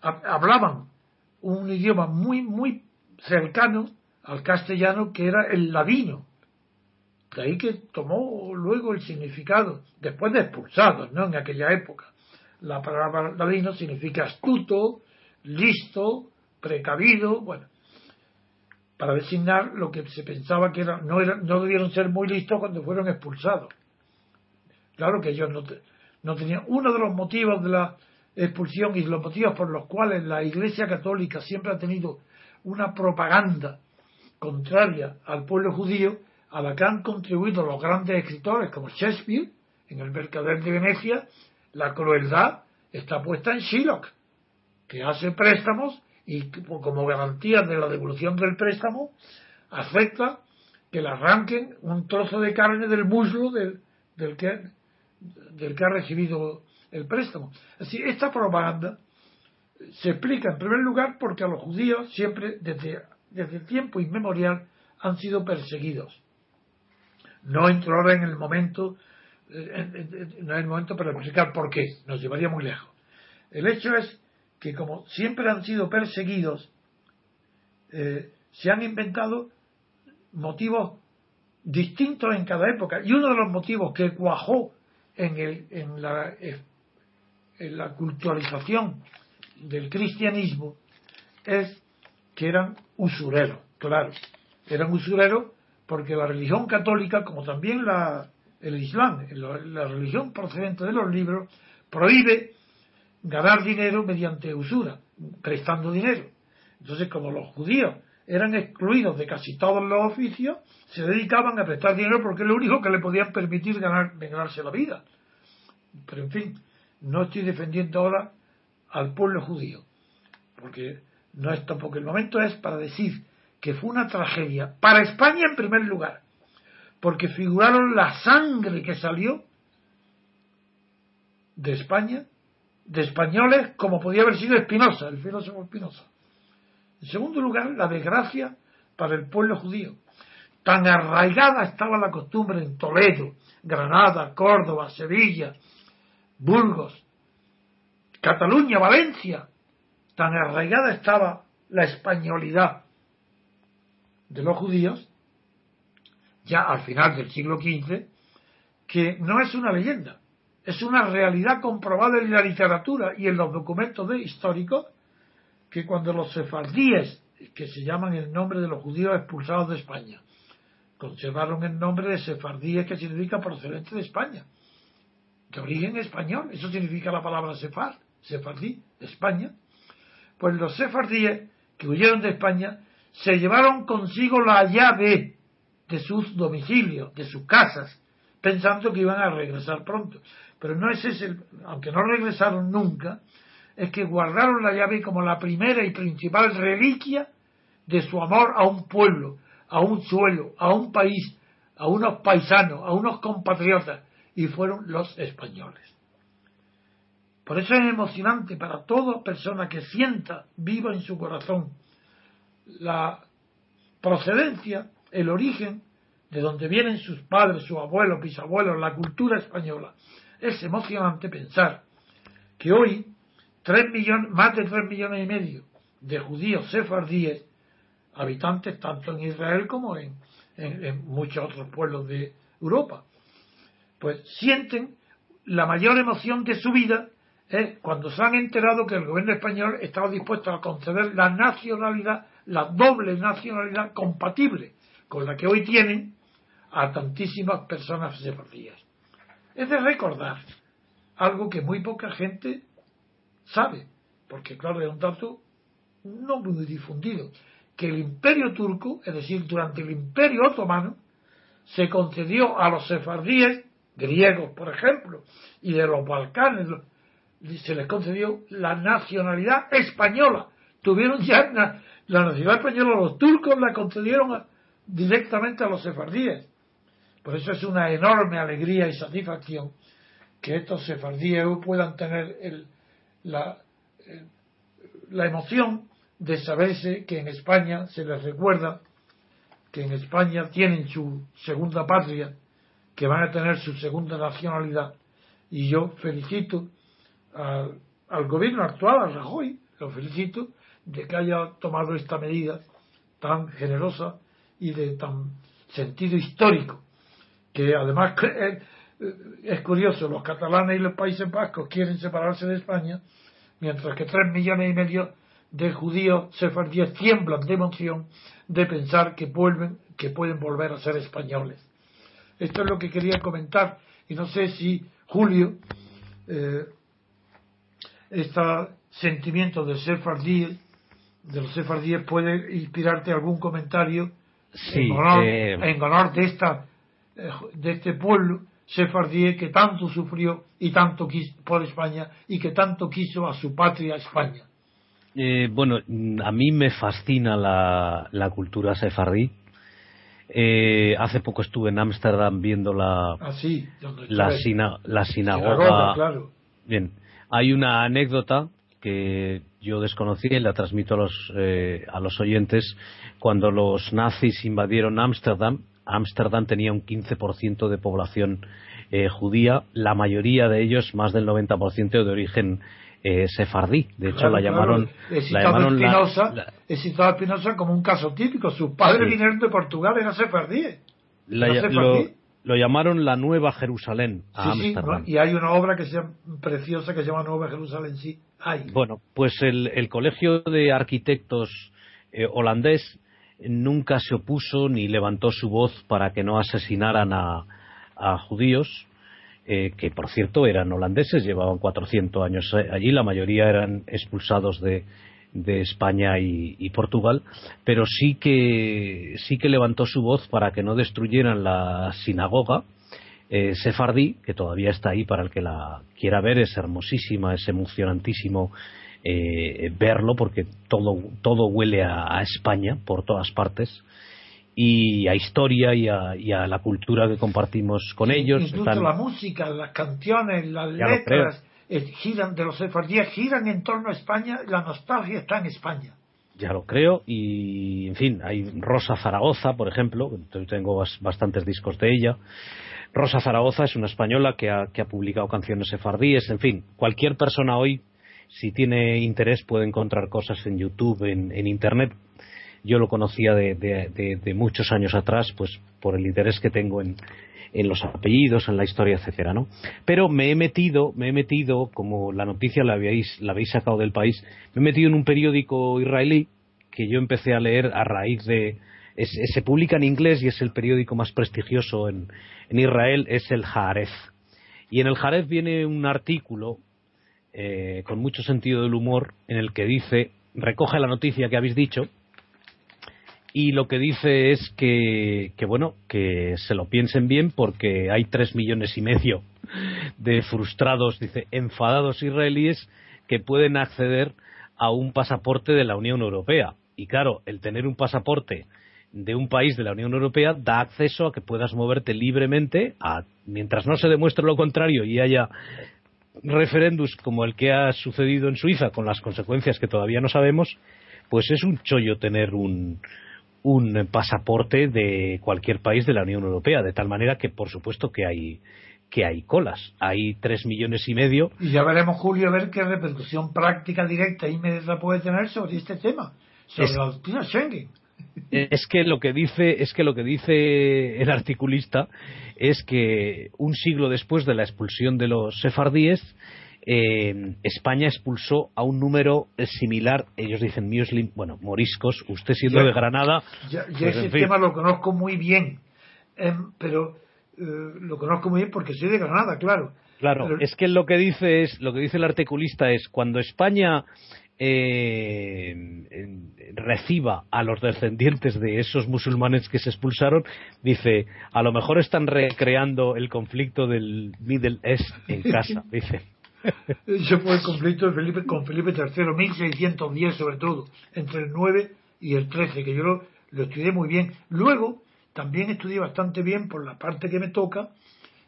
hablaban un idioma muy, muy cercano al castellano que era el ladino. De ahí que tomó luego el significado, después de expulsados, ¿no? En aquella época. La palabra ladino significa astuto, listo, precavido, bueno, para designar lo que se pensaba que era, no, era, no debieron ser muy listos cuando fueron expulsados. Claro que ellos no, no tenía uno de los motivos de la expulsión y los motivos por los cuales la Iglesia Católica siempre ha tenido una propaganda contraria al pueblo judío a la que han contribuido los grandes escritores como Shakespeare en El Mercader de Venecia, la crueldad está puesta en Shylock, que hace préstamos y como garantía de la devolución del préstamo acepta que le arranquen un trozo de carne del muslo del, del que del que ha recibido el préstamo. Así, esta propaganda se explica en primer lugar porque a los judíos siempre, desde, desde tiempo inmemorial, han sido perseguidos. No entro ahora en el momento, eh, no es el momento para explicar por qué, nos llevaría muy lejos. El hecho es que como siempre han sido perseguidos, eh, se han inventado motivos distintos en cada época. Y uno de los motivos que cuajó en, el, en, la, en la culturalización del cristianismo es que eran usureros, claro, eran usureros porque la religión católica, como también la, el Islam, la religión procedente de los libros, prohíbe ganar dinero mediante usura, prestando dinero. Entonces, como los judíos eran excluidos de casi todos los oficios, se dedicaban a prestar dinero porque es lo único que le podían permitir ganar, ganarse la vida. Pero en fin, no estoy defendiendo ahora al pueblo judío, porque no es tampoco el momento es para decir que fue una tragedia para España en primer lugar, porque figuraron la sangre que salió de España, de españoles, como podía haber sido Espinosa, el filósofo Espinosa. En segundo lugar, la desgracia para el pueblo judío. Tan arraigada estaba la costumbre en Toledo, Granada, Córdoba, Sevilla, Burgos, Cataluña, Valencia. Tan arraigada estaba la españolidad de los judíos, ya al final del siglo XV, que no es una leyenda, es una realidad comprobada en la literatura y en los documentos de históricos que cuando los sefardíes, que se llaman el nombre de los judíos expulsados de España, conservaron el nombre de sefardíes que significa procedente de España, de origen español, eso significa la palabra sefard, sefardí, España, pues los sefardíes que huyeron de España se llevaron consigo la llave de sus domicilios, de sus casas, pensando que iban a regresar pronto. Pero no es ese, aunque no regresaron nunca, es que guardaron la llave como la primera y principal reliquia de su amor a un pueblo, a un suelo, a un país, a unos paisanos, a unos compatriotas, y fueron los españoles. Por eso es emocionante para toda persona que sienta viva en su corazón la procedencia, el origen de donde vienen sus padres, sus abuelos, bisabuelos, la cultura española. Es emocionante pensar que hoy tres millones, más de tres millones y medio de judíos sefardíes, habitantes tanto en Israel como en, en muchos otros pueblos de Europa, pues sienten la mayor emoción de su vida es cuando se han enterado que el gobierno español estaba dispuesto a conceder la nacionalidad, la doble nacionalidad compatible con la que hoy tienen a tantísimas personas sefardíes. Es de recordar algo que muy poca gente sabe, porque claro, es un dato no muy difundido, que el imperio turco, es decir, durante el imperio otomano, se concedió a los sefardíes, griegos por ejemplo, y de los Balcanes, se les concedió la nacionalidad española. Tuvieron ya la, nacionalidad española, los turcos la concedieron directamente a los sefardíes. Por eso es una enorme alegría y satisfacción que estos sefardíes puedan tener la, emoción de saberse que en España se les recuerda que en España tienen su segunda patria, que van a tener su segunda nacionalidad. Y yo felicito al, gobierno actual, a Rajoy, lo felicito, de que haya tomado esta medida tan generosa y de tan sentido histórico, que además es, curioso, los catalanes y los Países Vascos quieren separarse de España, mientras que tres millones y medio de judíos sefardíes tiemblan de emoción de pensar que vuelven, que pueden volver a ser españoles. Esto es lo que quería comentar y no sé si Julio eh, este sentimiento de sefardíes, de los sefardíes, puede inspirarte algún comentario en, honor, eh, en, honor, de esta eh, de este pueblo sefardí que tanto sufrió y tanto quiso por España y que tanto quiso a su patria España. Eh, bueno, a mí me fascina la, la cultura sefardí. hace poco estuve en Ámsterdam viendo la, ah, sí, la, la, sinagoga. claro. Bien, hay una anécdota que yo desconocía y la transmito a los, eh, a los oyentes. Cuando los nazis invadieron Ámsterdam, Ámsterdam tenía un 15% de población eh, judía, la mayoría de ellos, más del 90% de origen eh, sefardí. De hecho, la llamaron. La llamaron Espinosa como un caso típico. Sus padres vinieron de Portugal, eran sefardíes. La, lo llamaron la Nueva Jerusalén a Ámsterdam. y hay una obra que sea preciosa que se llama Nueva Jerusalén, sí, hay. Bueno, pues el, Colegio de Arquitectos eh, holandés nunca se opuso ni levantó su voz para que no asesinaran a, judíos, eh, que por cierto eran holandeses, llevaban 400 años allí, la mayoría eran expulsados de, de España y, Portugal, pero sí que sí que levantó su voz para que no destruyeran la sinagoga eh, sefardí, que todavía está ahí para el que la quiera ver, es hermosísima, es emocionantísimo eh, verlo porque todo todo huele a, España por todas partes y a historia y a, la cultura que compartimos con ellos. Incluso la música, las canciones, las letras giran de los sefardíes giran en torno a España, la nostalgia está en España. Ya lo creo y, en fin, hay Rosa Zaragoza, por ejemplo, tengo bastantes discos de ella. Rosa Zaragoza es una española que ha, publicado canciones sefardíes, en fin, cualquier persona hoy, si tiene interés, puede encontrar cosas en YouTube, en, Internet. Yo lo conocía de, muchos años atrás, pues por el interés que tengo en, en los apellidos, en la historia, etcétera, ¿no? Pero me he metido, me he metido, como la noticia la habéis, la habéis sacado del país, me he metido en un periódico israelí que yo empecé a leer a raíz de se publica en inglés y es el periódico más prestigioso en, Israel, es el Haaretz. Y en el Haaretz viene un artículo eh, con mucho sentido del humor en el que dice, recoge la noticia que habéis dicho, y lo que dice es que, bueno que se lo piensen bien porque hay tres millones y medio de frustrados dice enfadados israelíes que pueden acceder a un pasaporte de la Unión Europea. Y claro el tener un pasaporte de un país de la Unión Europea da acceso a que puedas moverte libremente a, mientras no se demuestre lo contrario y haya referéndums como el que ha sucedido en Suiza con las consecuencias que todavía no sabemos pues es un chollo tener un, un pasaporte de cualquier país de la Unión Europea, de tal manera que, por supuesto, que hay que hay colas. Hay tres millones y medio. Y ya veremos, Julio, a ver qué repercusión práctica, directa e inmediata puede tener sobre este tema, sobre Es- la doctrina Schengen. Es que lo que dice es que lo que dice el articulista es que un siglo después de la expulsión de los sefardíes eh, España expulsó a un número similar, ellos dicen muslim, bueno, moriscos, usted siendo de Granada, ya pues, ese fin. tema lo conozco muy bien, em, pero eh, lo conozco muy bien porque soy de Granada, claro. Claro, Pero- es que lo que dice es lo que dice el articulista es cuando España eh, reciba a los descendientes de esos musulmanes que se expulsaron, dice a lo mejor están recreando el conflicto del Middle East en casa, dice. Ese fue el conflicto de Felipe, con Felipe III, 1610 sobre todo, entre el 9 y el 13, que yo lo, lo estudié muy bien. Luego, también estudié bastante bien por la parte que me toca,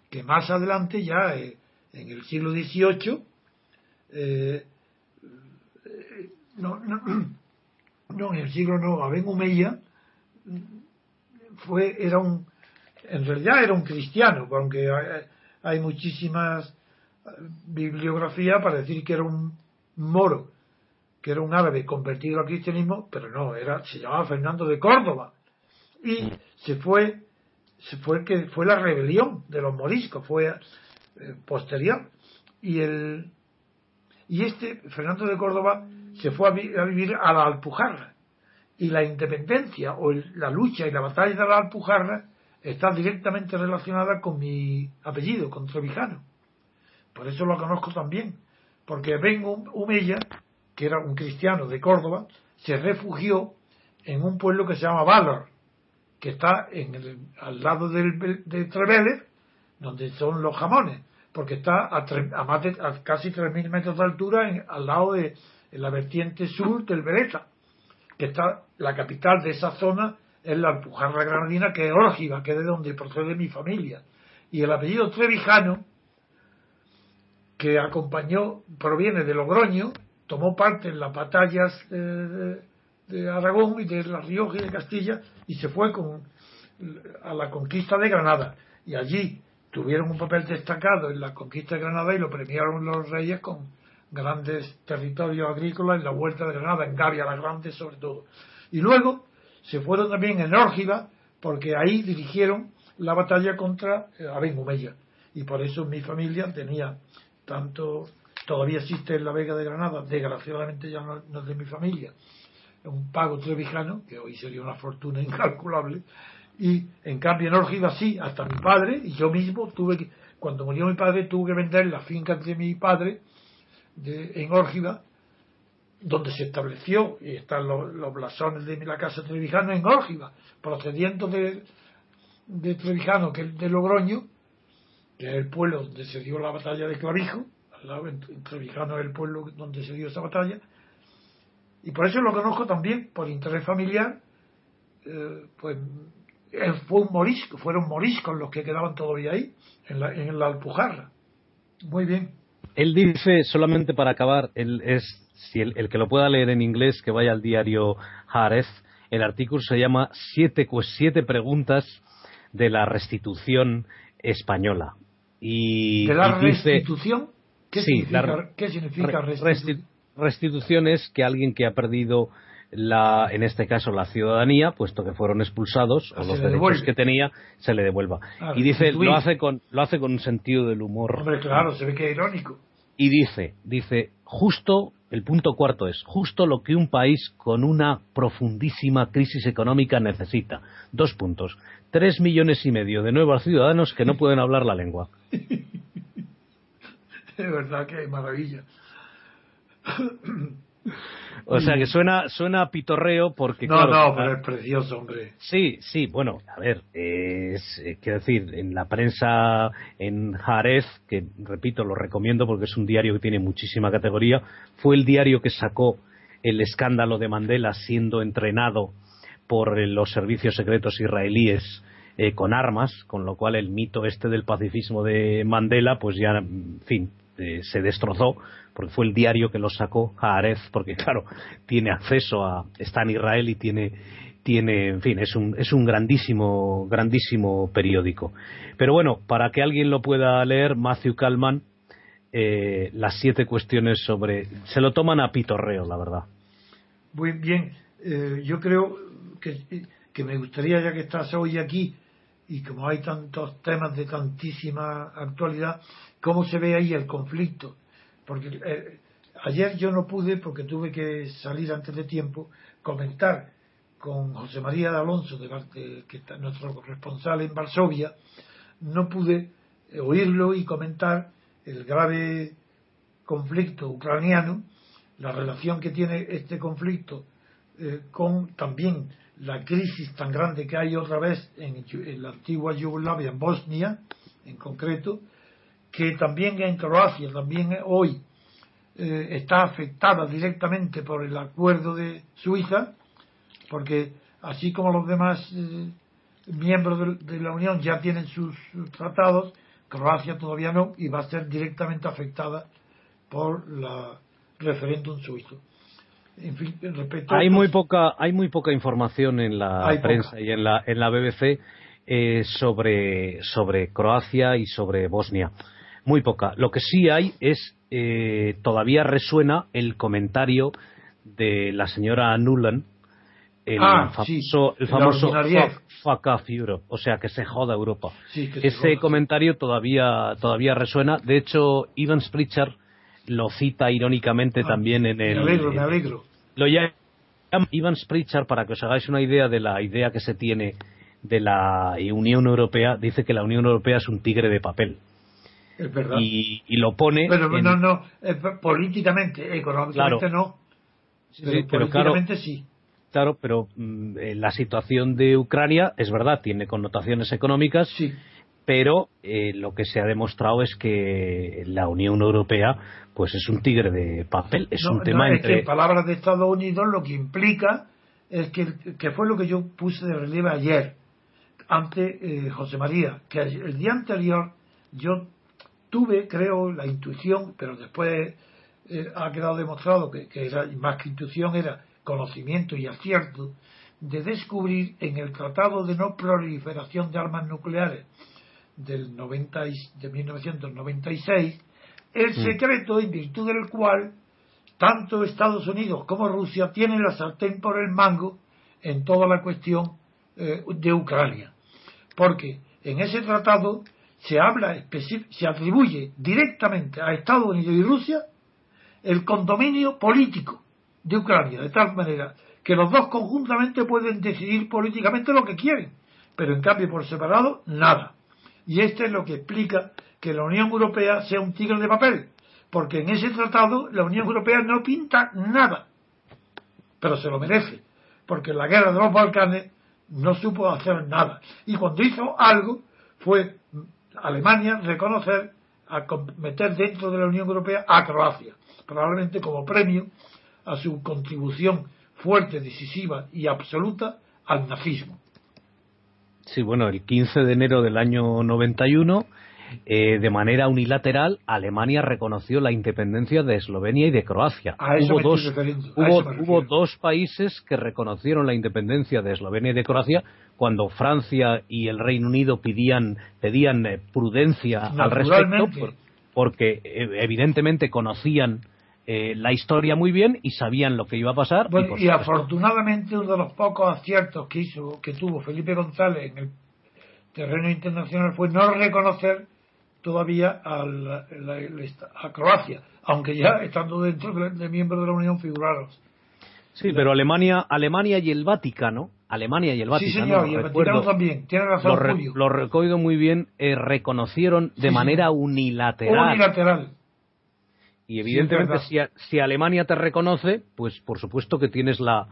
que más adelante, ya eh, en el siglo XVIII, eh, no, no, no, en el siglo no, Aben Humeya fue, era un, en realidad era un cristiano, aunque hay, hay muchísimas bibliografía para decir que era un moro, que era un árabe convertido al cristianismo, pero no, era, se llamaba Fernando de Córdoba. Y se fue, se fue que fue la rebelión de los moriscos, fue eh, posterior. Y el y este Fernando de Córdoba se fue a, vi- a vivir a la Alpujarra. Y la independencia o la lucha y la batalla de la Alpujarra está directamente relacionada con mi apellido, con Trevijano. Por eso lo conozco también. Porque Ben Humeya, que era un cristiano de Córdoba, se refugió en un pueblo que se llama Valor, que está en el- al lado del, de Trevélez, donde son los jamones, porque está a, tre- a más de- a casi 3.000 metros de altura en- al lado de en la vertiente sur del Bereza, que está la capital de esa zona es la Alpujarra Granadina, que es Órgiva, que es de donde procede mi familia. Y el apellido Trevijano, que acompañó, proviene de Logroño, tomó parte en las batallas eh, de, de Aragón y de La Rioja y de Castilla y se fue con, a la conquista de Granada. Y allí tuvieron un papel destacado en la conquista de Granada y lo premiaron los reyes con grandes territorios agrícolas en la vuelta de Granada, en Gavia la Grande sobre todo. Y luego se fueron también en Órgiva porque ahí dirigieron la batalla contra eh, Aben Humeya. Y por eso mi familia tenía tanto, todavía existe en la Vega de Granada, desgraciadamente ya no, es de mi familia, un pago trevijano, que hoy sería una fortuna incalculable, y en cambio en Órgiva sí, hasta mi padre, y yo mismo tuve que, cuando murió mi padre, tuve que vender las fincas de mi padre de, en Órgiva, donde se estableció, y están los, los blasones de la casa Trevijano en Órgiva, procediendo de, de Trevijano, que es de Logroño, que es el pueblo donde se dio la batalla de Clavijo, al lado en Trevijano es el pueblo donde se dio esa batalla, y por eso lo conozco también, por interés familiar, eh, pues él fue un morisco, fueron moriscos los que quedaban todavía ahí, en la, en la Alpujarra. Muy bien. Él dice, solamente para acabar, él es, si el, el que lo pueda leer en inglés, que vaya al diario Jarez, el artículo se llama Siete, pues, siete preguntas de la restitución española. Y, ¿De la y dice, restitución? ¿Qué Sí, significa, la- restitución es que alguien que ha perdido la, en este caso la ciudadanía, puesto que fueron expulsados Ah, o se los derechos devuelve. que tenía, se le devuelva. Ah, y dice, lo hace con, lo hace con un sentido del humor. Hombre, claro, se ve que es irónico. Y dice, dice, justo, el punto cuarto es, justo lo que un país con una profundísima crisis económica necesita. Dos puntos. Tres millones y medio de nuevos ciudadanos que no pueden hablar la lengua. Es verdad que maravilla. O sea que suena, suena a pitorreo porque, No, claro, no, ah, pero es precioso, hombre. Sí, sí, bueno, a ver, es, eh, quiero decir, en la prensa en Jarez, que repito, lo recomiendo porque es un diario que tiene muchísima categoría, fue el diario que sacó el escándalo de Mandela siendo entrenado por eh, los servicios secretos israelíes eh, con armas, con lo cual el mito este del pacifismo de Mandela, pues ya, en fin, eh, se destrozó, porque fue el diario que lo sacó Haaretz, porque claro, tiene acceso a, está en Israel y tiene, tiene, en fin, es un, es un grandísimo, grandísimo periódico. Pero bueno, para que alguien lo pueda leer, Matthew Kalman, eh, las siete cuestiones sobre. Se lo toman a pitorreo, la verdad. Muy bien, eh, yo creo que, que me gustaría, ya que estás hoy aquí, y como hay tantos temas de tantísima actualidad, cómo se ve ahí el conflicto. Porque eh, ayer yo no pude, porque tuve que salir antes de tiempo, comentar con José María de Alonso, de, que está nuestro corresponsal en Varsovia, no pude eh, oírlo y comentar el grave conflicto ucraniano, la relación que tiene este conflicto eh, con también la crisis tan grande que hay otra vez en, la antigua Yugoslavia, en Bosnia en concreto, que también en Croacia, también hoy eh, está afectada directamente por el acuerdo de Suiza, porque así como los demás eh, miembros de, la Unión ya tienen sus, tratados, Croacia todavía no y va a ser directamente afectada por la referéndum suizo. Hay muy poca hay muy poca información en la prensa y en la en la BBC eh, sobre sobre Croacia y sobre Bosnia muy poca lo que sí hay es eh, todavía resuena el comentario de la señora Nuland el ah, famoso, el famoso fuck, off Europe, o sea que se joda Europa. Ese comentario todavía todavía resuena. De hecho, Ivan Pritchard lo cita irónicamente ah, también en el. Me alegro, me alegro. Lo llama Ivan Pritchard, para que os hagáis una idea de la idea que se tiene de la Unión Europea, dice que la Unión Europea es un tigre de papel. Es verdad. Y, lo pone. Pero no, no, políticamente, económicamente no. pero, políticamente sí. Claro, pero mm, eh, la situación de Ucrania es verdad, tiene connotaciones económicas. Sí pero eh, lo que se ha demostrado es que la Unión Europea pues es un tigre de papel es un tema es que en palabras de Estados Unidos lo que implica es que, que fue lo que yo puse de relieve ayer ante eh, José María que el día anterior yo tuve creo la intuición pero después eh, ha quedado demostrado que, que era más que intuición era conocimiento y acierto de descubrir en el Tratado de No Proliferación de Armas Nucleares del 90 de 1996, el mm. secreto en virtud del cual tanto Estados Unidos como Rusia tienen la sartén por el mango en toda la cuestión eh, de Ucrania. Porque en ese tratado se habla, se atribuye directamente a Estados Unidos y Rusia el condominio político de Ucrania, de tal manera que los dos conjuntamente pueden decidir políticamente lo que quieren, pero en cambio por separado, nada. Y esto es lo que explica que la Unión Europea sea un tigre de papel, porque en ese tratado la Unión Europea no pinta nada, pero se lo merece, porque en la guerra de los Balcanes no supo hacer nada. Y cuando hizo algo fue Alemania reconocer, a meter dentro de la Unión Europea a Croacia, probablemente como premio a su contribución fuerte, decisiva y absoluta al nazismo. Sí, bueno, el 15 de enero del año 91, eh, de manera unilateral, Alemania reconoció la independencia de Eslovenia y de Croacia. hubo dos, hubo, dos países que reconocieron la independencia de Eslovenia y de Croacia cuando Francia y el Reino Unido pedían, pedían eh, prudencia al respecto, porque eh, evidentemente conocían eh, la historia muy bien y sabían lo que iba a pasar. y, afortunadamente uno de los pocos aciertos que hizo, que tuvo Felipe González en el terreno internacional fue no reconocer todavía a, a Croacia, aunque ya estando dentro de, miembros de la Unión figuraron. Sí, pero Alemania, Alemania y el Vaticano, Alemania y el Vaticano, sí, señor, y el Vaticano también, tiene razón lo, recuerdo muy bien, eh, reconocieron de manera unilateral, unilateral. Y evidentemente si, Alemania te reconoce, pues por supuesto que tienes la,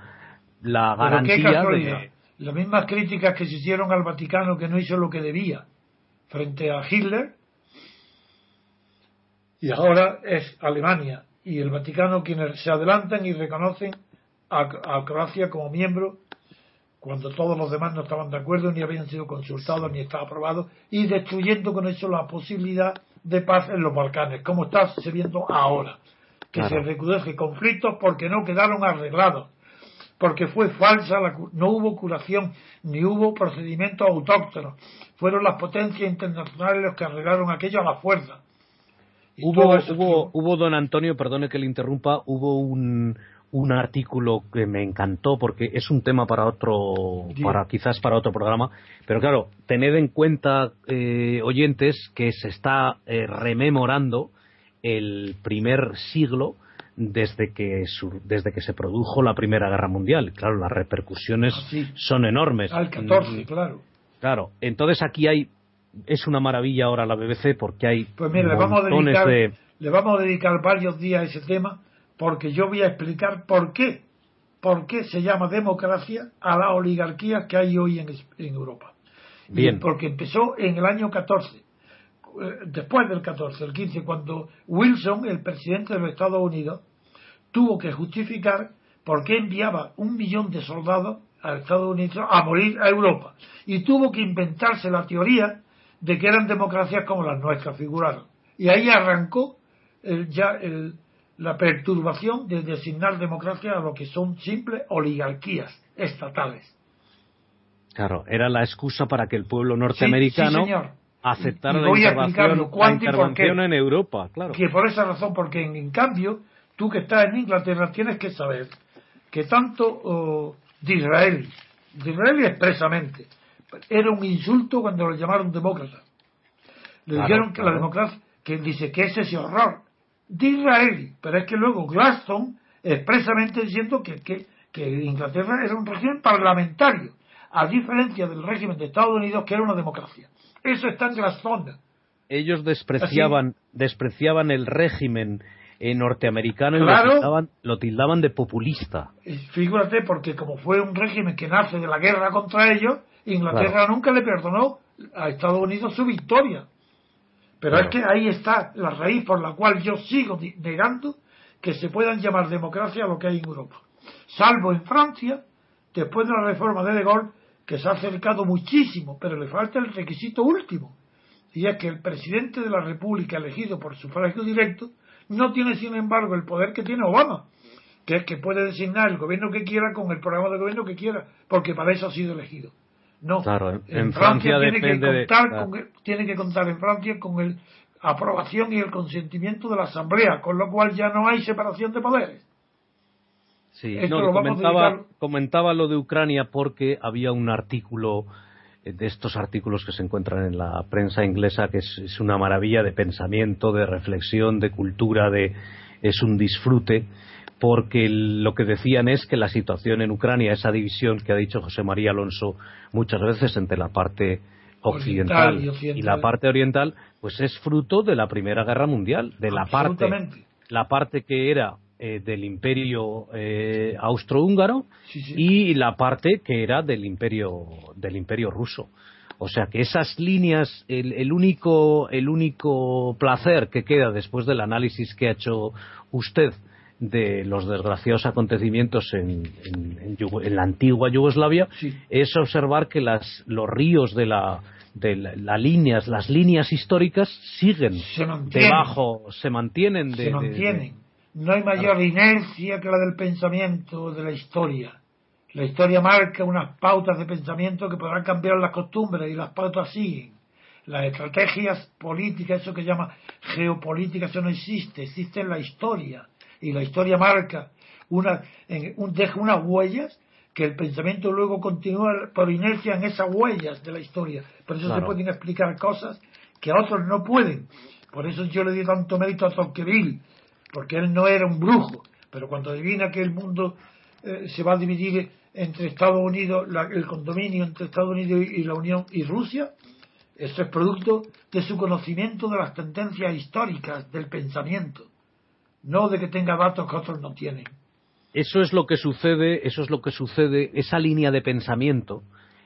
la garantía de... Las mismas críticas que se hicieron al Vaticano que no hizo lo que debía frente a Hitler, y ahora es Alemania y el Vaticano quienes se adelantan y reconocen a, a Croacia como miembro cuando todos los demás no estaban de acuerdo ni habían sido consultados ni estaba aprobado y destruyendo con eso la posibilidad de paz en los Balcanes, como está sucediendo ahora, que se recrudece conflictos porque no quedaron arreglados. porque fue falsa, la, no hubo curación, ni hubo procedimiento autóctono. Fueron las potencias internacionales los que arreglaron aquello a la fuerza. hubo, hubo, hubo, don Antonio, perdone que le interrumpa, hubo un, un artículo que me encantó porque es un tema para otro, para quizás para otro programa, pero claro, tened en cuenta, eh, oyentes, que se está eh, rememorando el primer siglo desde que, desde que se produjo la Primera Guerra Mundial. Claro, las repercusiones Ah, son enormes. Al 14, claro. Claro, entonces aquí hay, es una maravilla ahora la BBC porque hay pues mira, le vamos, a dedicar, de... le vamos a dedicar varios días a ese tema porque yo voy a explicar por qué, por qué se llama democracia a la oligarquía que hay hoy en, en Europa. Bien. Y porque empezó en el año 14, después del 14, el 15, cuando Wilson, el presidente de los Estados Unidos, tuvo que justificar por qué enviaba un millón de soldados a Estados Unidos a morir a Europa. Y tuvo que inventarse la teoría de que eran democracias como las nuestras figuraron. Y ahí arrancó el, ya el, la perturbación de designar democracia a lo que son simples oligarquías estatales. Claro, era la excusa para que el pueblo norteamericano sí, sí, aceptara y la intervención, la intervención en Europa. Claro. Que por esa razón, porque en, en, cambio, tú que estás en Inglaterra tienes que saber que tanto oh, de Israel, de Israel expresamente, era un insulto cuando lo llamaron demócrata. Le claro, dijeron que claro. la democracia, que dice que es ese horror de Israel, pero es que luego Gladstone expresamente diciendo que, que, que Inglaterra era un régimen parlamentario, a diferencia del régimen de Estados Unidos que era una democracia. Eso está en Gladstone. Ellos despreciaban, Así, despreciaban el régimen eh, norteamericano claro, y lo tildaban, lo tildaban, de populista. Figúrate, porque como fue un régimen que nace de la guerra contra ellos, Inglaterra claro. nunca le perdonó a Estados Unidos su victoria. Pero claro. es que ahí está la raíz por la cual yo sigo negando que se puedan llamar democracia lo que hay en Europa. Salvo en Francia, después de la reforma de De Gaulle, que se ha acercado muchísimo, pero le falta el requisito último. Y es que el presidente de la República elegido por sufragio directo no tiene, sin embargo, el poder que tiene Obama, que es que puede designar el gobierno que quiera con el programa de gobierno que quiera, porque para eso ha sido elegido. No, claro, en, en Francia, Francia, tiene, que contar de, con, tiene que contar en Francia con el aprobación y el consentimiento de la Asamblea, con lo cual ya no hay separación de poderes. Sí, Esto no, lo comentaba, dedicar- comentaba lo de Ucrania porque había un artículo eh, de estos artículos que se encuentran en la prensa inglesa que es, es una maravilla de pensamiento, de reflexión, de cultura, de es un disfrute porque lo que decían es que la situación en Ucrania, esa división que ha dicho José María Alonso muchas veces entre la parte occidental, Oriental y occidental. la parte oriental, pues es fruto de la Primera Guerra Mundial, de la parte la parte que era eh, del imperio eh, austrohúngaro Sí, sí. y la parte que era del imperio del imperio ruso o sea que esas líneas el, el único el único placer que queda después del análisis que ha hecho usted de los desgraciados acontecimientos en, en- en Yugo- en la antigua Yugoslavia Sí. es observar que las, los ríos de la de la- las líneas las líneas históricas siguen Se debajo se mantienen de, se de- mantienen. No hay mayor inercia que la del pensamiento de la historia. La historia marca unas pautas de pensamiento que podrán cambiar las costumbres y las pautas siguen. Las estrategias políticas, eso que llama geopolítica, eso no existe, existe en la historia. Y la historia marca una, en- un- deja unas huellas que el pensamiento luego continúa por inercia en esas huellas de la historia. Por eso Claro. se pueden explicar cosas que a otros no pueden. Por eso yo le di tanto mérito a Tocqueville, porque él no era un brujo, pero cuando adivina que el mundo eh, se va a dividir entre Estados Unidos, la- el condominio entre Estados Unidos y, y la Unión y Rusia, eso es producto de su conocimiento de las tendencias históricas del pensamiento, no de que tenga datos que otros no tienen. Eso es lo que sucede, eso es lo que sucede, esa línea de pensamiento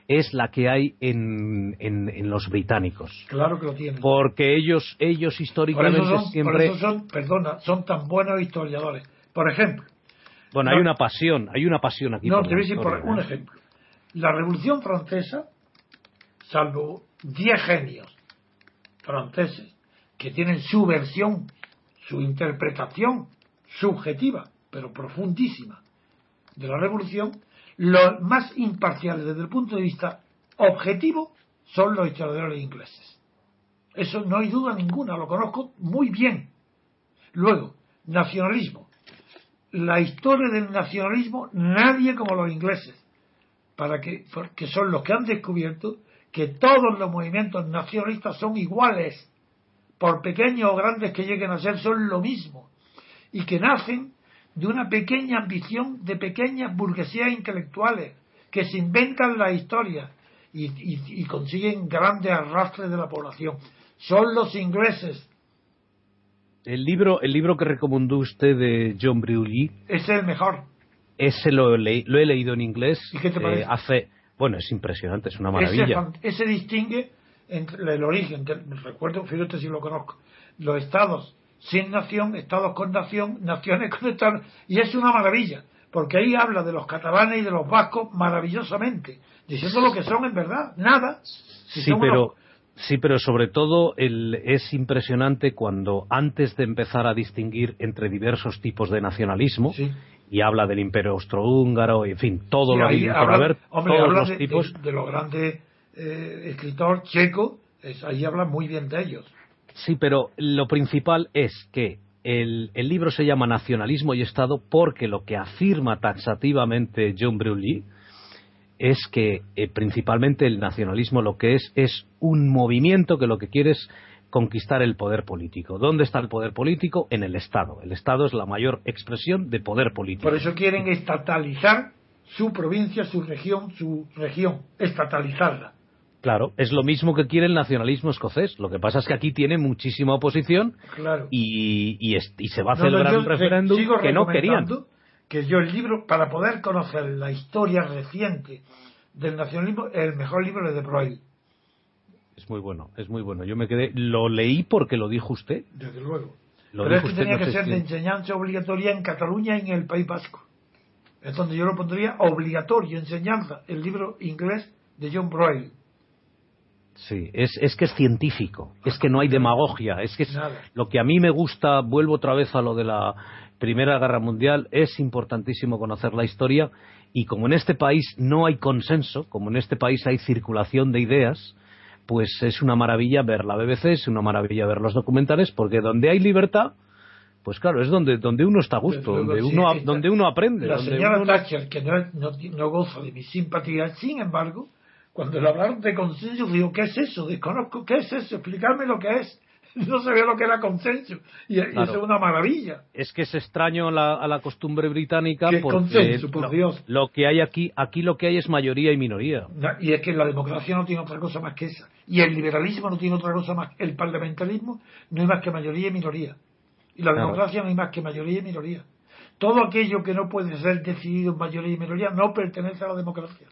es la que hay en, en- en los británicos. Claro que lo tienen. Porque ellos, ellos Por históricamente eso son, por siempre. eso son, perdona, son tan buenos historiadores. Por ejemplo, Bueno, no. hay una pasión, hay una pasión aquí. No, por te voy a decir por un ¿eh? ejemplo. La Revolución Francesa, salvo 10 genios franceses que tienen su versión, su interpretación subjetiva, pero profundísima, de la revolución, los más imparciales desde el punto de vista objetivo son los historiadores ingleses. Eso no hay duda ninguna, lo conozco muy bien. Luego, nacionalismo. La historia del nacionalismo, nadie como los ingleses, para que, porque son los que han descubierto que todos los movimientos nacionalistas son iguales, por pequeños o grandes que lleguen a ser, son lo mismo, y que nacen de una pequeña ambición de pequeñas burguesías intelectuales que se inventan la historia y, consiguen grandes arrastres de la población. Son los ingleses. El libro, el libro que recomendó usted de John Breuilly. Es el mejor. Ese lo, he leído en inglés. ¿Y qué te parece? Eh, hace, bueno, es impresionante, es una maravilla. Ese, distingue entre el origen, recuerdo, fíjate si lo conozco, los estados sin nación, estados con nación, naciones con estados, y es una maravilla, porque ahí habla de los catalanes y de los vascos maravillosamente, diciendo lo que son en verdad, nada. sí, pero, sí, pero sobre todo el, es impresionante cuando antes de empezar a distinguir entre diversos tipos de nacionalismo, y habla del imperio austrohúngaro, en fin, todo lo hay para ver, todos los de, tipos. De, los grandes eh, escritores checos, ahí habla muy bien de ellos. Sí, pero lo principal es que el, libro se llama Nacionalismo y Estado porque lo que afirma taxativamente John Breuilly es que eh, principalmente el nacionalismo lo que es es un movimiento que lo que quiere es conquistar el poder político. ¿Dónde está el poder político? En el Estado. El Estado es la mayor expresión de poder político. Por eso quieren estatalizar su provincia, su región, su región, estatalizarla. Claro, es lo mismo que quiere el nacionalismo escocés. Lo que pasa es que aquí tiene muchísima oposición y, y, se va a celebrar un referéndum que no querían. Que yo el libro, para poder conocer la historia reciente del nacionalismo, el mejor libro es de Broil. Es muy bueno, es muy bueno. Yo me quedé, lo leí porque lo dijo usted. Desde luego. Pero es que tenía que ser de enseñanza obligatoria en Cataluña y en el País Vasco. Es donde yo lo pondría obligatorio, enseñanza, el libro inglés de John Broyle. Sí, es, es que es científico, es que no hay demagogia, es que es lo que a mí me gusta, vuelvo otra vez a lo de la Primera Guerra Mundial, es importantísimo conocer la historia y como en este país no hay consenso, como en este país hay circulación de ideas, pues es una maravilla ver la BBC, es una maravilla ver los documentales, porque donde hay libertad, pues claro, es donde, donde uno está a gusto, donde, uno, donde uno aprende. La señora Thatcher, que no, no, no goza de mi simpatía, sin embargo, cuando le hablaron de consenso, digo, ¿qué es eso? Desconozco, ¿qué es eso? Explicarme lo que es. No sabía lo que era consenso. Y, eso es una maravilla. Es que es extraño a la costumbre británica ¿Qué porque consenso, por Dios? lo que hay aquí, aquí lo que hay es mayoría y minoría. Y es que la democracia no tiene otra cosa más que esa. Y el liberalismo no tiene otra cosa más. El parlamentarismo no hay más que mayoría y minoría. Y la democracia no hay más que mayoría y minoría. Todo aquello que no puede ser decidido en mayoría y minoría no pertenece a la democracia.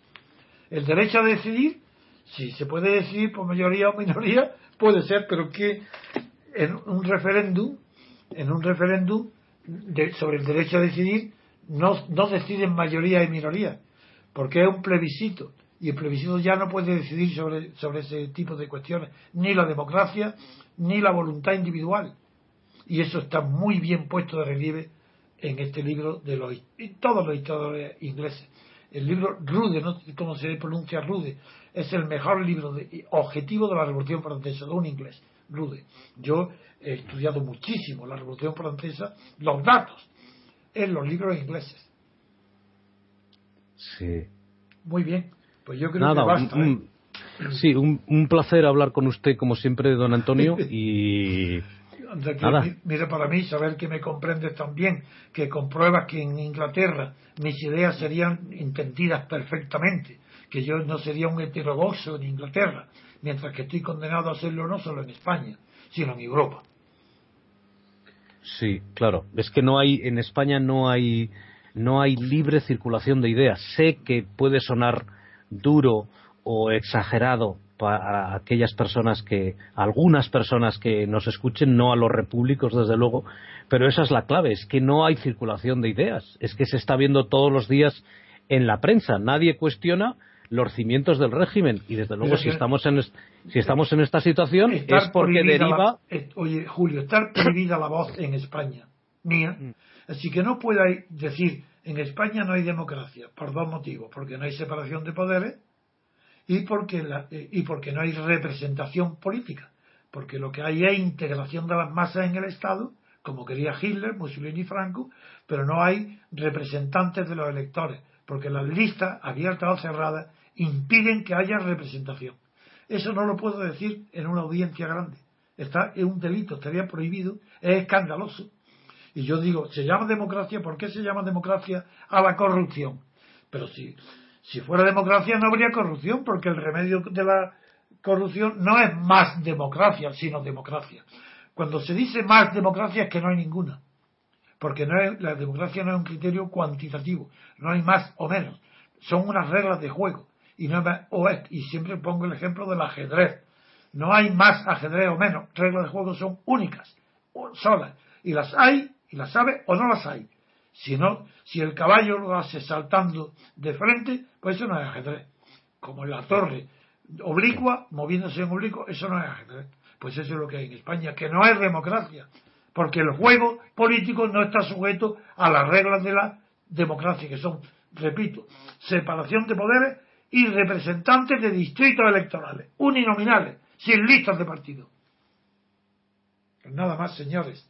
El derecho a decidir, si se puede decidir por mayoría o minoría, puede ser, pero que en un referéndum, en un referéndum sobre el derecho a decidir, no, no deciden mayoría y minoría, porque es un plebiscito, y el plebiscito ya no puede decidir sobre, sobre ese tipo de cuestiones, ni la democracia, ni la voluntad individual. Y eso está muy bien puesto de relieve en este libro de los, todos los historiadores ingleses el libro Rude, no sé cómo se pronuncia Rude, es el mejor libro de, objetivo de la Revolución Francesa, de un inglés, Rude. Yo he estudiado muchísimo la Revolución Francesa, los datos, en los libros ingleses. Sí. Muy bien, pues yo creo que basta. ¿eh? sí, un, un placer hablar con usted, como siempre, don Antonio, y mire para mí saber que me comprendes también, que compruebas que en Inglaterra mis ideas serían entendidas perfectamente, que yo no sería un heterodoxo en Inglaterra, mientras que estoy condenado a hacerlo no solo en España, sino en Europa. Sí, claro. Es que no hay en España no hay no hay libre circulación de ideas. Sé que puede sonar duro o exagerado para aquellas personas que, algunas personas que nos escuchen, no a los repúblicos desde luego, pero esa es la clave, es que no hay circulación de ideas, es que se está viendo todos los días en la prensa, nadie cuestiona los cimientos del régimen y desde luego si estamos en si estamos en esta situación es porque deriva oye Julio estar prohibida la voz en España mía mm. así que no pueda decir En España no hay democracia por dos motivos, porque no hay separación de poderes y porque, eh, y porque no hay representación política, porque lo que hay es integración de las masas en el Estado, como quería Hitler, Mussolini y Franco, pero no hay representantes de los electores, porque las listas, abiertas o cerradas, impiden que haya representación. Eso no lo puedo decir en una audiencia grande. Está, es un delito, estaría prohibido, es escandaloso. Y yo digo, ¿se llama democracia? ¿Por qué se llama democracia a la corrupción? Pero si, si fuera democracia no habría corrupción, porque el remedio de la corrupción no es más democracia, sino democracia. Cuando se dice más democracia es que no hay ninguna, porque no es, la democracia no es un criterio cuantitativo, no hay más o menos, son unas reglas de juego y no o es, y siempre pongo el ejemplo del ajedrez. No hay más ajedrez o menos, reglas de juego son únicas, solas, y las hay, y las sabe o no las hay. Si, no, si el caballo lo hace saltando de frente, pues eso no es ajedrez. Como en la torre oblicua, moviéndose en oblicuo, eso no es ajedrez. Pues eso es lo que hay en España, que no es democracia, porque el juego político no está sujeto a las reglas de la democracia, que son, repito, separación de poderes y representantes de distritos electorales, uninominales, sin listas de partido. Nada más, señores,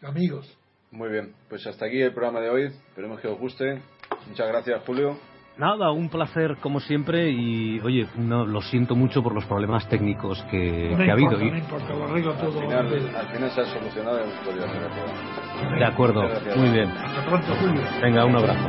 amigos. Muy bien, pues hasta aquí el programa de hoy. Esperemos que os guste. Muchas gracias, Julio. Nada, un placer como siempre y oye, no, lo siento mucho por los problemas técnicos que, ha habido. No importa, lo arreglo todo. Al final, al final se ha solucionado el. De acuerdo, muy bien. Hasta pronto, Julio. Venga, un abrazo.